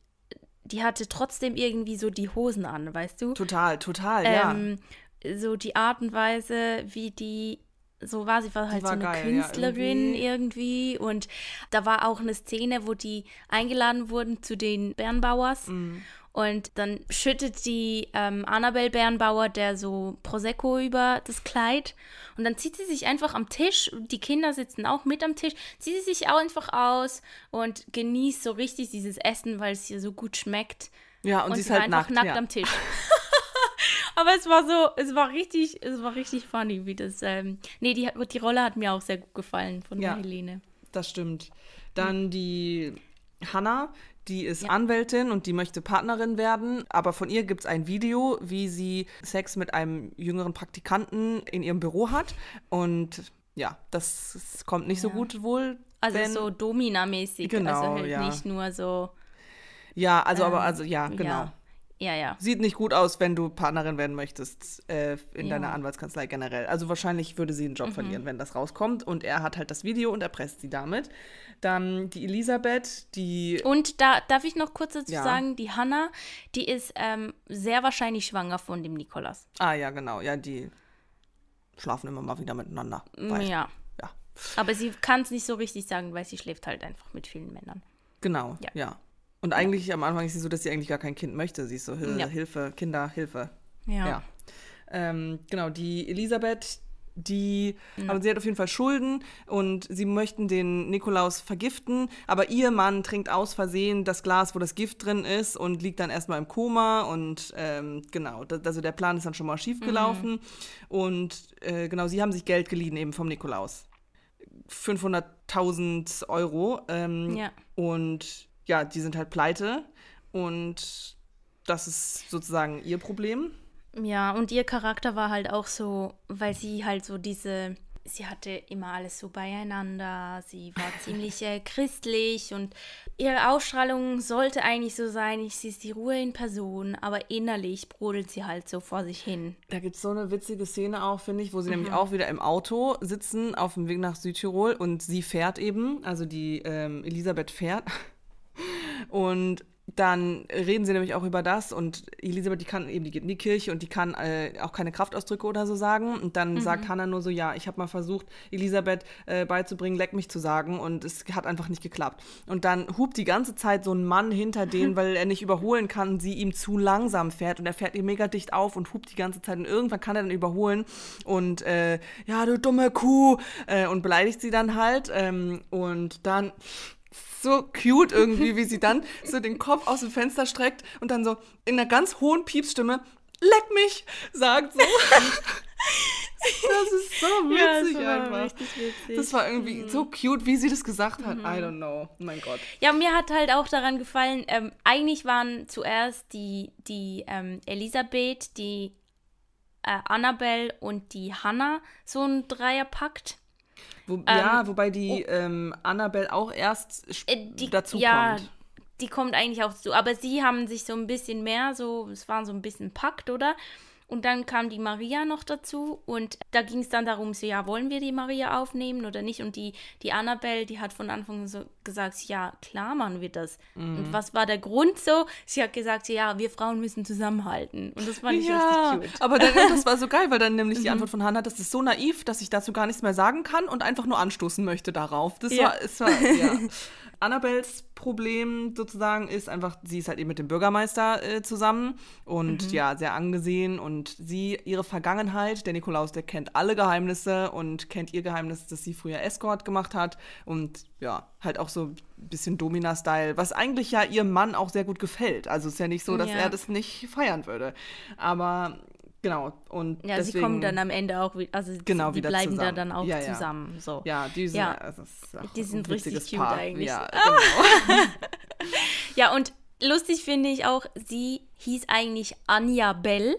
die hatte trotzdem irgendwie so die Hosen an, weißt du? Total, total, ähm, ja. So die Art und Weise, wie die so war sie war halt war so eine geil, Künstlerin ja, irgendwie. irgendwie. und da war auch eine Szene, wo die eingeladen wurden zu den Bernbauers mm. Und dann schüttet die ähm, Annabelle Bernbauer der so Prosecco über das Kleid. Und dann zieht sie sich einfach am Tisch, die Kinder sitzen auch mit am Tisch, zieht sie sich auch einfach aus und genießt so richtig dieses Essen, weil es ihr so gut schmeckt. Ja, und, und sie ist halt einfach nackt, nackt ja. am Tisch. Aber es war so, es war richtig, es war richtig funny, wie das. Ähm, nee, die, die Rolle hat mir auch sehr gut gefallen von ja, der Helene. Das stimmt. Dann die Hannah, die ist ja. Anwältin und die möchte Partnerin werden, aber von ihr gibt es ein Video, wie sie Sex mit einem jüngeren Praktikanten in ihrem Büro hat. Und ja, das kommt nicht ja. so gut wohl. Also wenn, so Domina-mäßig, also genau, also halt ja. nicht nur so. Ja, also ähm, aber also ja, genau. Ja. Ja, ja. Sieht nicht gut aus, wenn du Partnerin werden möchtest äh, in ja. deiner Anwaltskanzlei generell. Also wahrscheinlich würde sie einen Job mhm. verlieren, wenn das rauskommt. Und er hat halt das Video und erpresst sie damit. Dann die Elisabeth, die. Und da darf ich noch kurz dazu ja. sagen, die Hanna, die ist ähm, sehr wahrscheinlich schwanger von dem Nikolas. Ah ja, genau. Ja, die schlafen immer mal wieder miteinander. Weil, ja. ja. Aber sie kann es nicht so richtig sagen, weil sie schläft halt einfach mit vielen Männern. Genau, ja. ja. Und eigentlich am Anfang ist sie so, dass sie eigentlich gar kein Kind möchte. Sie ist so, Hil ja. Hilfe, Kinder, Hilfe. Ja. ja. Ähm, genau, die Elisabeth, die, ja. aber sie hat auf jeden Fall Schulden und sie möchten den Nikolaus vergiften, aber ihr Mann trinkt aus Versehen das Glas, wo das Gift drin ist und liegt dann erstmal im Koma und ähm, genau, das, also der Plan ist dann schon mal schief gelaufen mhm. und äh, genau, sie haben sich Geld geliehen eben vom Nikolaus. 500.000 Euro ähm, ja. und ja, die sind halt pleite und das ist sozusagen ihr Problem. Ja, und ihr Charakter war halt auch so, weil sie halt so diese, sie hatte immer alles so beieinander, sie war ziemlich äh, christlich und ihre Ausstrahlung sollte eigentlich so sein, sie ist die Ruhe in Person, aber innerlich brodelt sie halt so vor sich hin. Da gibt es so eine witzige Szene auch, finde ich, wo sie mhm. nämlich auch wieder im Auto sitzen auf dem Weg nach Südtirol und sie fährt eben, also die ähm, Elisabeth fährt und dann reden sie nämlich auch über das und Elisabeth, die kann eben, die geht in die Kirche und die kann äh, auch keine Kraftausdrücke oder so sagen. Und dann mhm. sagt Hannah nur so, ja, ich habe mal versucht, Elisabeth äh, beizubringen, leck mich zu sagen und es hat einfach nicht geklappt. Und dann hupt die ganze Zeit so ein Mann hinter denen, weil er nicht überholen kann, sie ihm zu langsam fährt und er fährt ihr mega dicht auf und hupt die ganze Zeit und irgendwann kann er dann überholen und äh, ja, du dumme Kuh äh, und beleidigt sie dann halt ähm, und dann so cute irgendwie, wie sie dann so den Kopf aus dem Fenster streckt und dann so in einer ganz hohen Piepsstimme, leck mich, sagt so. Das ist so witzig ja, das einfach. Witzig. Das war irgendwie mhm. so cute, wie sie das gesagt hat. Mhm. I don't know. Oh mein Gott. Ja, mir hat halt auch daran gefallen, ähm, eigentlich waren zuerst die, die ähm, Elisabeth, die äh, Annabelle und die Hannah so ein Dreierpakt. Wo, ähm, ja, wobei die oh, ähm, Annabelle auch erst äh, die, dazu ja, kommt. Die kommt eigentlich auch zu. Aber sie haben sich so ein bisschen mehr, so, es war so ein bisschen Pakt, oder? Und dann kam die Maria noch dazu und da ging es dann darum, so, ja, wollen wir die Maria aufnehmen oder nicht? Und die, die Annabelle, die hat von Anfang an so gesagt, ja, klar machen wir das. Mhm. Und was war der Grund so? Sie hat gesagt, ja, wir Frauen müssen zusammenhalten. Und das fand ich ja, richtig cute. Aber dann, das war so geil, weil dann nämlich die mhm. Antwort von Hannah, das ist so naiv, dass ich dazu gar nichts mehr sagen kann und einfach nur anstoßen möchte darauf. Das ja. war, es war, ja. Annabels Problem sozusagen ist einfach, sie ist halt eben mit dem Bürgermeister äh, zusammen und mhm. ja, sehr angesehen und sie, ihre Vergangenheit, der Nikolaus, der kennt alle Geheimnisse und kennt ihr Geheimnis, dass sie früher Escort gemacht hat und ja, halt auch so ein bisschen Domina-Style, was eigentlich ja ihrem Mann auch sehr gut gefällt. Also ist ja nicht so, dass ja. er das nicht feiern würde. Aber Genau. Und Ja, deswegen, sie kommen dann am Ende auch wieder, also Genau, die wieder bleiben da zusammen. dann auch Ja, ja. zusammen. So. Ja, die sind, Ja. auch Die sind richtig cute Paar. eigentlich. Ja, genau. Ja, und lustig finde ich auch, sie hieß eigentlich Anja Bell.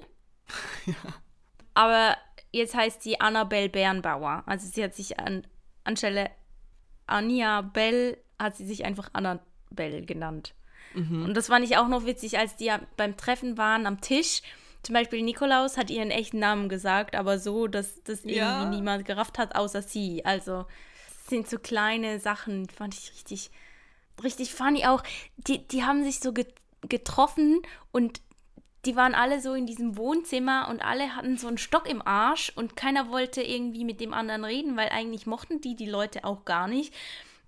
Aber jetzt heißt sie Annabelle Bernbauer. Also sie hat sich an, anstelle Anja Bell, hat sie sich einfach Annabelle genannt. Mhm. Und das fand ich auch noch witzig, als die ja beim Treffen waren am Tisch. Zum Beispiel Nikolaus hat ihren echten Namen gesagt, aber so, dass das irgendwie Ja. niemand gerafft hat, außer sie. Also sind so kleine Sachen, fand ich richtig, richtig funny auch. Die, die haben sich so get getroffen und die waren alle so in diesem Wohnzimmer und alle hatten so einen Stock im Arsch und keiner wollte irgendwie mit dem anderen reden, weil eigentlich mochten die die Leute auch gar nicht.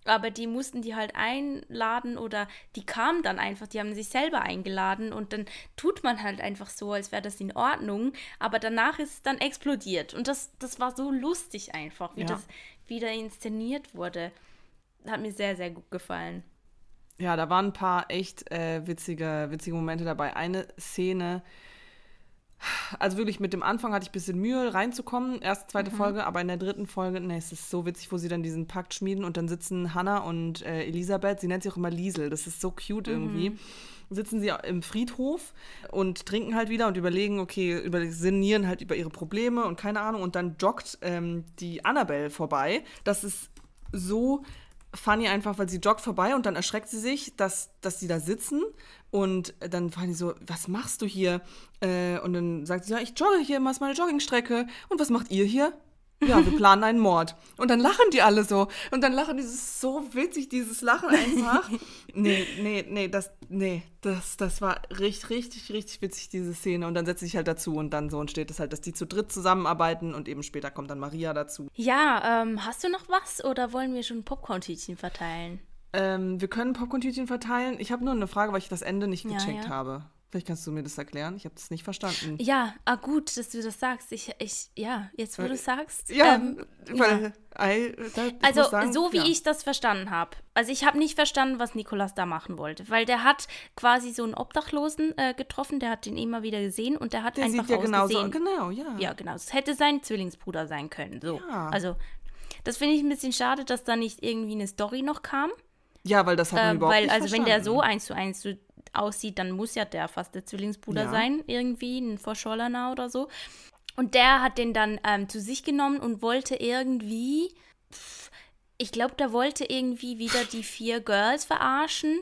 Aber die mussten die halt einladen oder die kamen dann einfach, die haben sich selber eingeladen und dann tut man halt einfach so, als wäre das in Ordnung. Aber danach ist es dann explodiert. Und das, das war so lustig einfach, wie Ja. das wieder inszeniert wurde. Hat mir sehr, sehr gut gefallen. Ja, da waren ein paar echt äh, witzige, witzige Momente dabei. Eine Szene, also wirklich mit dem Anfang hatte ich ein bisschen Mühe reinzukommen, erste, zweite Folge, aber in der dritten Folge, ne, es ist so witzig, wo sie dann diesen Pakt schmieden und dann sitzen Hannah und äh, Elisabeth, sie nennt sie auch immer Liesel, das ist so cute irgendwie. Sitzen sie im Friedhof und trinken halt wieder und überlegen, okay, über, sinnieren halt über ihre Probleme und keine Ahnung. Und dann joggt ähm, die Annabelle vorbei. Das ist so funny einfach, weil sie joggt vorbei und dann erschreckt sie sich, dass, dass die da sitzen. Und dann die so, was machst du hier? Äh, und dann sagt sie, ja, ich jogge hier, mach meine Joggingstrecke. Und was macht ihr hier? Ja, wir planen einen Mord. Und dann lachen die alle so. Und dann lachen die, so witzig, dieses Lachen einfach. nee, nee, nee, das, nee, das, das war richtig, richtig, richtig witzig, diese Szene. Und dann setze ich halt dazu und dann so entsteht es halt, dass die zu dritt zusammenarbeiten und eben später kommt dann Maria dazu. Ja, ähm, hast du noch was oder wollen wir schon Popcorn-Tütchen verteilen? Ähm, wir können Popcorn-Tütchen verteilen. Ich habe nur eine Frage, weil ich das Ende nicht Ja, gecheckt ja. habe. Vielleicht kannst du mir das erklären. Ich habe das nicht verstanden. Ja, ah gut, dass du das sagst. Ich, ich, ja, jetzt wo du sagst. Ja, ähm, weil I, da, ich Also sagen, so wie ja. ich das verstanden habe. Also ich habe nicht verstanden, was Nikolas da machen wollte, weil der hat quasi so einen Obdachlosen äh, getroffen, der hat ihn immer wieder gesehen und der hat Der einfach sieht ja genauso ausgesehen. Genau, ja. Ja, genau. Es hätte sein Zwillingsbruder sein können. So. Ja. Also das finde ich ein bisschen schade, dass da nicht irgendwie eine Story noch kam. Ja, weil das hat man Ähm, überhaupt weil, nicht also wenn der so verstanden. eins zu eins so aussieht, dann muss ja der fast der Zwillingsbruder Ja. sein, irgendwie, ein Verschollener oder so. Und der hat den dann ähm, zu sich genommen und wollte irgendwie, pff, ich glaube, der wollte irgendwie wieder die vier Girls verarschen.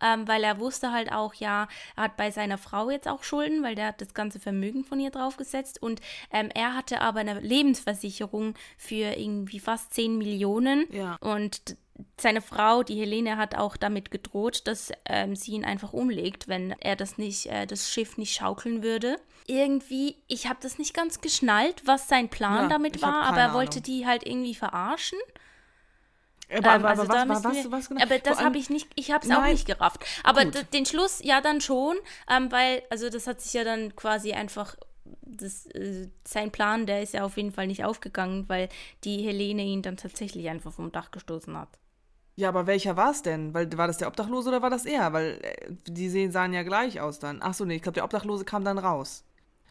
Ähm, weil er wusste halt auch, ja, er hat bei seiner Frau jetzt auch Schulden, weil der hat das ganze Vermögen von ihr draufgesetzt und ähm, er hatte aber eine Lebensversicherung für irgendwie fast 10 Millionen Ja. und seine Frau, die Helene, hat auch damit gedroht, dass ähm, sie ihn einfach umlegt, wenn er das nicht, äh, das Schiff nicht schaukeln würde. Irgendwie, ich habe das nicht ganz geschnallt, was sein Plan Ja, damit war, aber er wollte Ahnung. die halt irgendwie verarschen. Aber, Ähm, aber, also aber da was, was, wir, was, genau? aber das habe ich nicht, ich habe es auch nicht gerafft. Aber den Schluss ja dann schon, ähm, weil, also das hat sich ja dann quasi einfach, das, äh, sein Plan, der ist ja auf jeden Fall nicht aufgegangen, weil die Helene ihn dann tatsächlich einfach vom Dach gestoßen hat. Ja, aber welcher war es denn? Weil war das der Obdachlose oder war das er? Weil äh, die sehen, sahen ja gleich aus dann. Ach so, nee, ich glaube, der Obdachlose kam dann raus.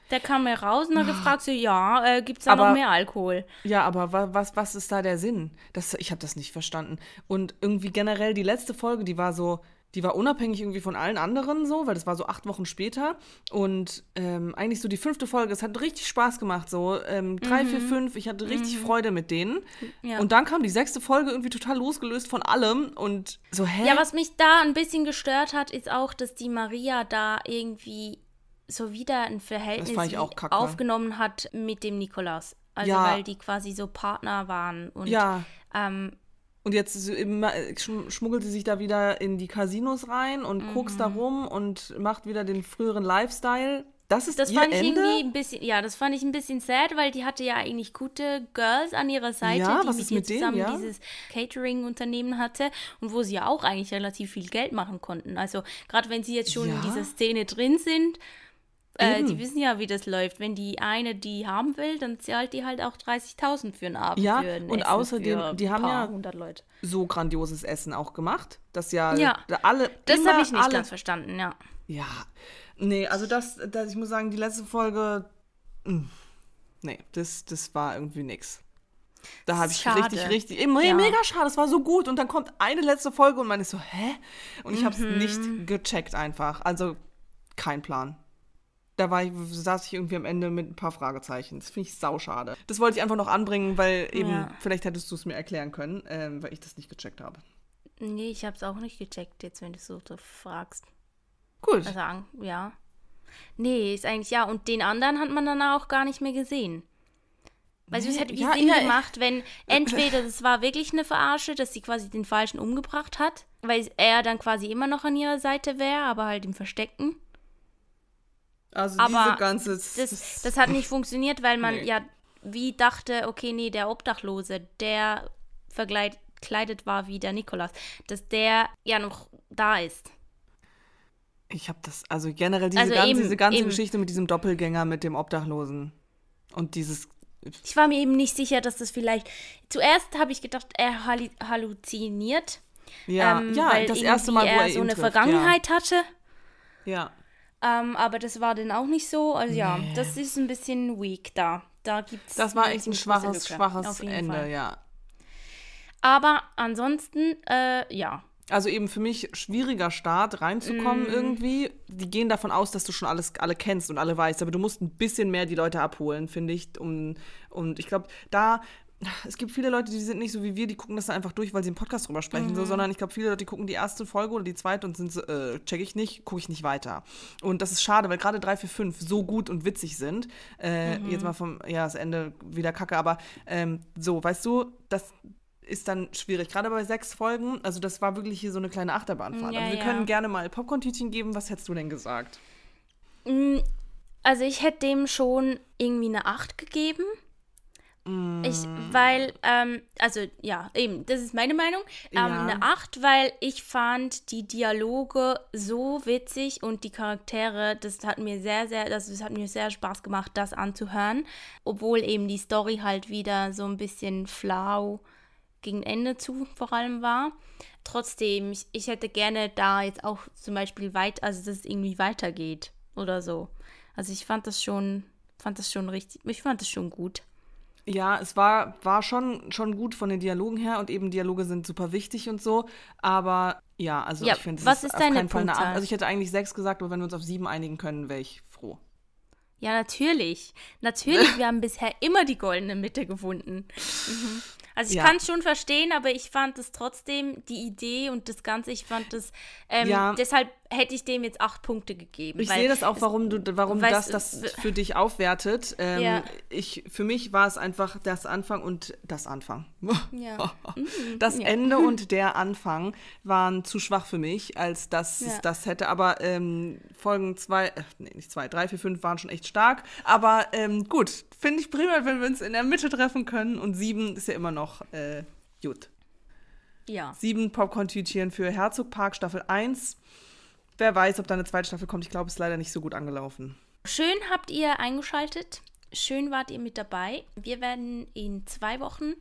Der kam mir raus und hat gefragt, so, ja, äh, gibt es da noch Aber- mehr Alkohol? Ja, aber wa was, was ist da der Sinn? Das, ich habe das nicht verstanden. Und irgendwie generell die letzte Folge, die war so, die war unabhängig irgendwie von allen anderen so, weil das war so acht Wochen später. Und ähm, eigentlich so die fünfte Folge, es hat richtig Spaß gemacht. So ähm, drei, vier, fünf, ich hatte richtig Freude mit denen. Ja. Und dann kam die sechste Folge irgendwie total losgelöst von allem und so, hä? Ja, was mich da ein bisschen gestört hat, ist auch, dass die Maria da irgendwie so wieder ein Verhältnis aufgenommen hat mit dem Nikolaus. Also Ja. weil die quasi so Partner waren und ja. ähm, Und jetzt äh, schm- schmuggelt sie sich da wieder in die Casinos rein und Mhm. kokst da rum und macht wieder den früheren Lifestyle. Das ist das ihr fand ich Ende? irgendwie ein bisschen, ja, das fand ich ein bisschen sad, weil die hatte ja eigentlich gute Girls an ihrer Seite, Ja, die mit ihr zusammen ja? dieses Catering-Unternehmen hatte und wo sie ja auch eigentlich relativ viel Geld machen konnten. Also gerade wenn sie jetzt schon in Ja. dieser Szene drin sind, äh, die wissen ja, wie das läuft. Wenn die eine die haben will, dann zahlt die halt auch 30.000 für einen Abend. Ja, für ein und Essen außerdem, für die haben ja- so grandioses Essen auch gemacht, dass ja, Ja. alle Das immer habe ich nicht alle, ganz verstanden, ja. Ja, nee, also das, das, ich muss sagen, die letzte Folge, nee, das, das war irgendwie nix. Da habe ich Schade. richtig, richtig, me- Ja. mega schade, es war so gut. Und dann kommt eine letzte Folge und man ist so, hä? Und ich habe es Mhm. nicht gecheckt einfach. Also kein Plan. Da war ich, saß ich irgendwie am Ende mit ein paar Fragezeichen. Das finde ich sauschade. Das wollte ich einfach noch anbringen, weil eben, Ja. vielleicht hättest du es mir erklären können, ähm, weil ich das nicht gecheckt habe. Nee, ich habe es auch nicht gecheckt, jetzt wenn du so fragst. Gut. Also, ja. Nee, ist eigentlich ja. Und den anderen hat man dann auch gar nicht mehr gesehen. Weißt du, es Nee, hätte wie ja, Sinn ja, gemacht, wenn entweder das war wirklich eine Verarsche, dass sie quasi den Falschen umgebracht hat, weil er dann quasi immer noch an ihrer Seite wäre, aber halt im Verstecken. Also aber diese ganze. Das, das hat nicht funktioniert, weil man Nee. ja wie dachte, okay, nee, der Obdachlose, der verkleidet war wie der Nikolas, dass der ja noch da ist. ich habe das, also generell diese Also ganze, eben, diese ganze eben. Geschichte mit diesem Doppelgänger, mit dem Obdachlosen. Und dieses. Ich war mir eben nicht sicher, dass das vielleicht. Zuerst habe ich gedacht, er halluziniert. Ja, ähm, ja weil das erste Mal, wo er er so eine trifft, Vergangenheit hatte. Ja. Ähm, aber das war dann auch nicht so. Also ja, das ist ein bisschen weak da. Da gibt's Das war echt ein schwaches, schwaches Ende, Fall. ja. Aber ansonsten, äh, ja. Also eben für mich schwieriger Start reinzukommen Mhm. irgendwie. Die gehen davon aus, dass du schon alles alle kennst und alle weißt, aber du musst ein bisschen mehr die Leute abholen, finde ich. Um, und ich glaube, da es gibt viele Leute, die sind nicht so wie wir, die gucken das dann einfach durch, weil sie im Podcast drüber sprechen, Mhm. so, sondern ich glaube, viele Leute die gucken die erste Folge oder die zweite und sind so, äh, check ich nicht, gucke ich nicht weiter. Und das ist schade, weil gerade 3, 4, 5 so gut und witzig sind. Äh, Mhm. Jetzt mal vom, ja, das Ende wieder kacke, aber ähm, so, weißt du, das ist dann schwierig. Gerade bei sechs Folgen, also das war wirklich hier so eine kleine Achterbahnfahrt. Ja, aber wir ja. können gerne mal Popcorn-Tütchen geben. Was hättest du denn gesagt? Mm, Also ich hätte dem schon irgendwie eine 8 gegeben. Ich, weil, ähm, also ja, eben, das ist meine Meinung. Ähm, Ja. Eine 8, weil ich fand die Dialoge so witzig und die Charaktere, das hat mir sehr, sehr, das, das hat mir sehr Spaß gemacht, das anzuhören. Obwohl eben die Story halt wieder so ein bisschen flau gegen Ende zu vor allem war. Trotzdem, ich, ich hätte gerne da jetzt auch zum Beispiel weit, also dass es irgendwie weitergeht oder so. Also ich fand das schon, fand das schon richtig, ich fand das schon gut. Ja, es war, war schon, schon gut von den Dialogen her und eben Dialoge sind super wichtig und so. Aber ja, also Ja, ich finde, es was ist auf deine keinen Fall eine Punktzahl? Also ich hätte eigentlich sechs gesagt, aber wenn wir uns auf sieben einigen können, wäre ich froh. Ja, natürlich. Natürlich, wir haben bisher immer die goldene Mitte gefunden. Mhm. Also ich Ja. kann es schon verstehen, aber ich fand es trotzdem, die Idee und das Ganze, ich fand das, ähm, Ja. deshalb hätte ich dem jetzt acht Punkte gegeben. Ich sehe das auch, warum du, warum weißt das das für dich aufwertet. Ähm, Ja. ich, für mich war es einfach das Anfang und das Anfang. Ja. Das Ja. Ende und der Anfang waren zu schwach für mich, als dass es das hätte. Aber ähm, Folgen zwei, äh, nee, nicht zwei, drei, vier, fünf waren schon echt stark. Aber ähm, gut, finde ich prima, wenn wir uns in der Mitte treffen können. Und sieben ist ja immer noch äh, gut. ja. Sieben Popcorn-Tütchen für Herzog Park Staffel 1. Wer weiß, ob da eine zweite Staffel kommt. Ich glaube, es ist leider nicht so gut angelaufen. Schön habt ihr eingeschaltet. Schön wart ihr mit dabei. Wir werden in zwei Wochen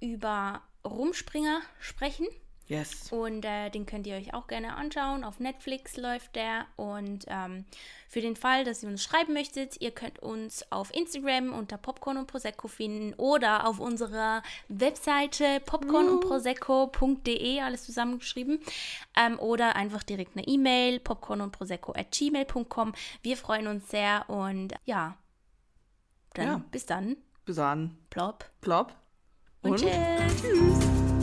über Rumspringer sprechen. Yes. Und äh, den könnt ihr euch auch gerne anschauen. Auf Netflix läuft der. Und ähm, für den Fall, dass ihr uns schreiben möchtet, ihr könnt uns auf Instagram unter Popcorn und Prosecco finden oder auf unserer Webseite popcornundprosecco.de, alles zusammengeschrieben. Ähm, oder einfach direkt eine E-Mail, popcorn und prosecco at gmail.com. Wir freuen uns sehr und ja, dann Ja. bis dann. Bis dann. Plop. Plop. Und, Und tschüss.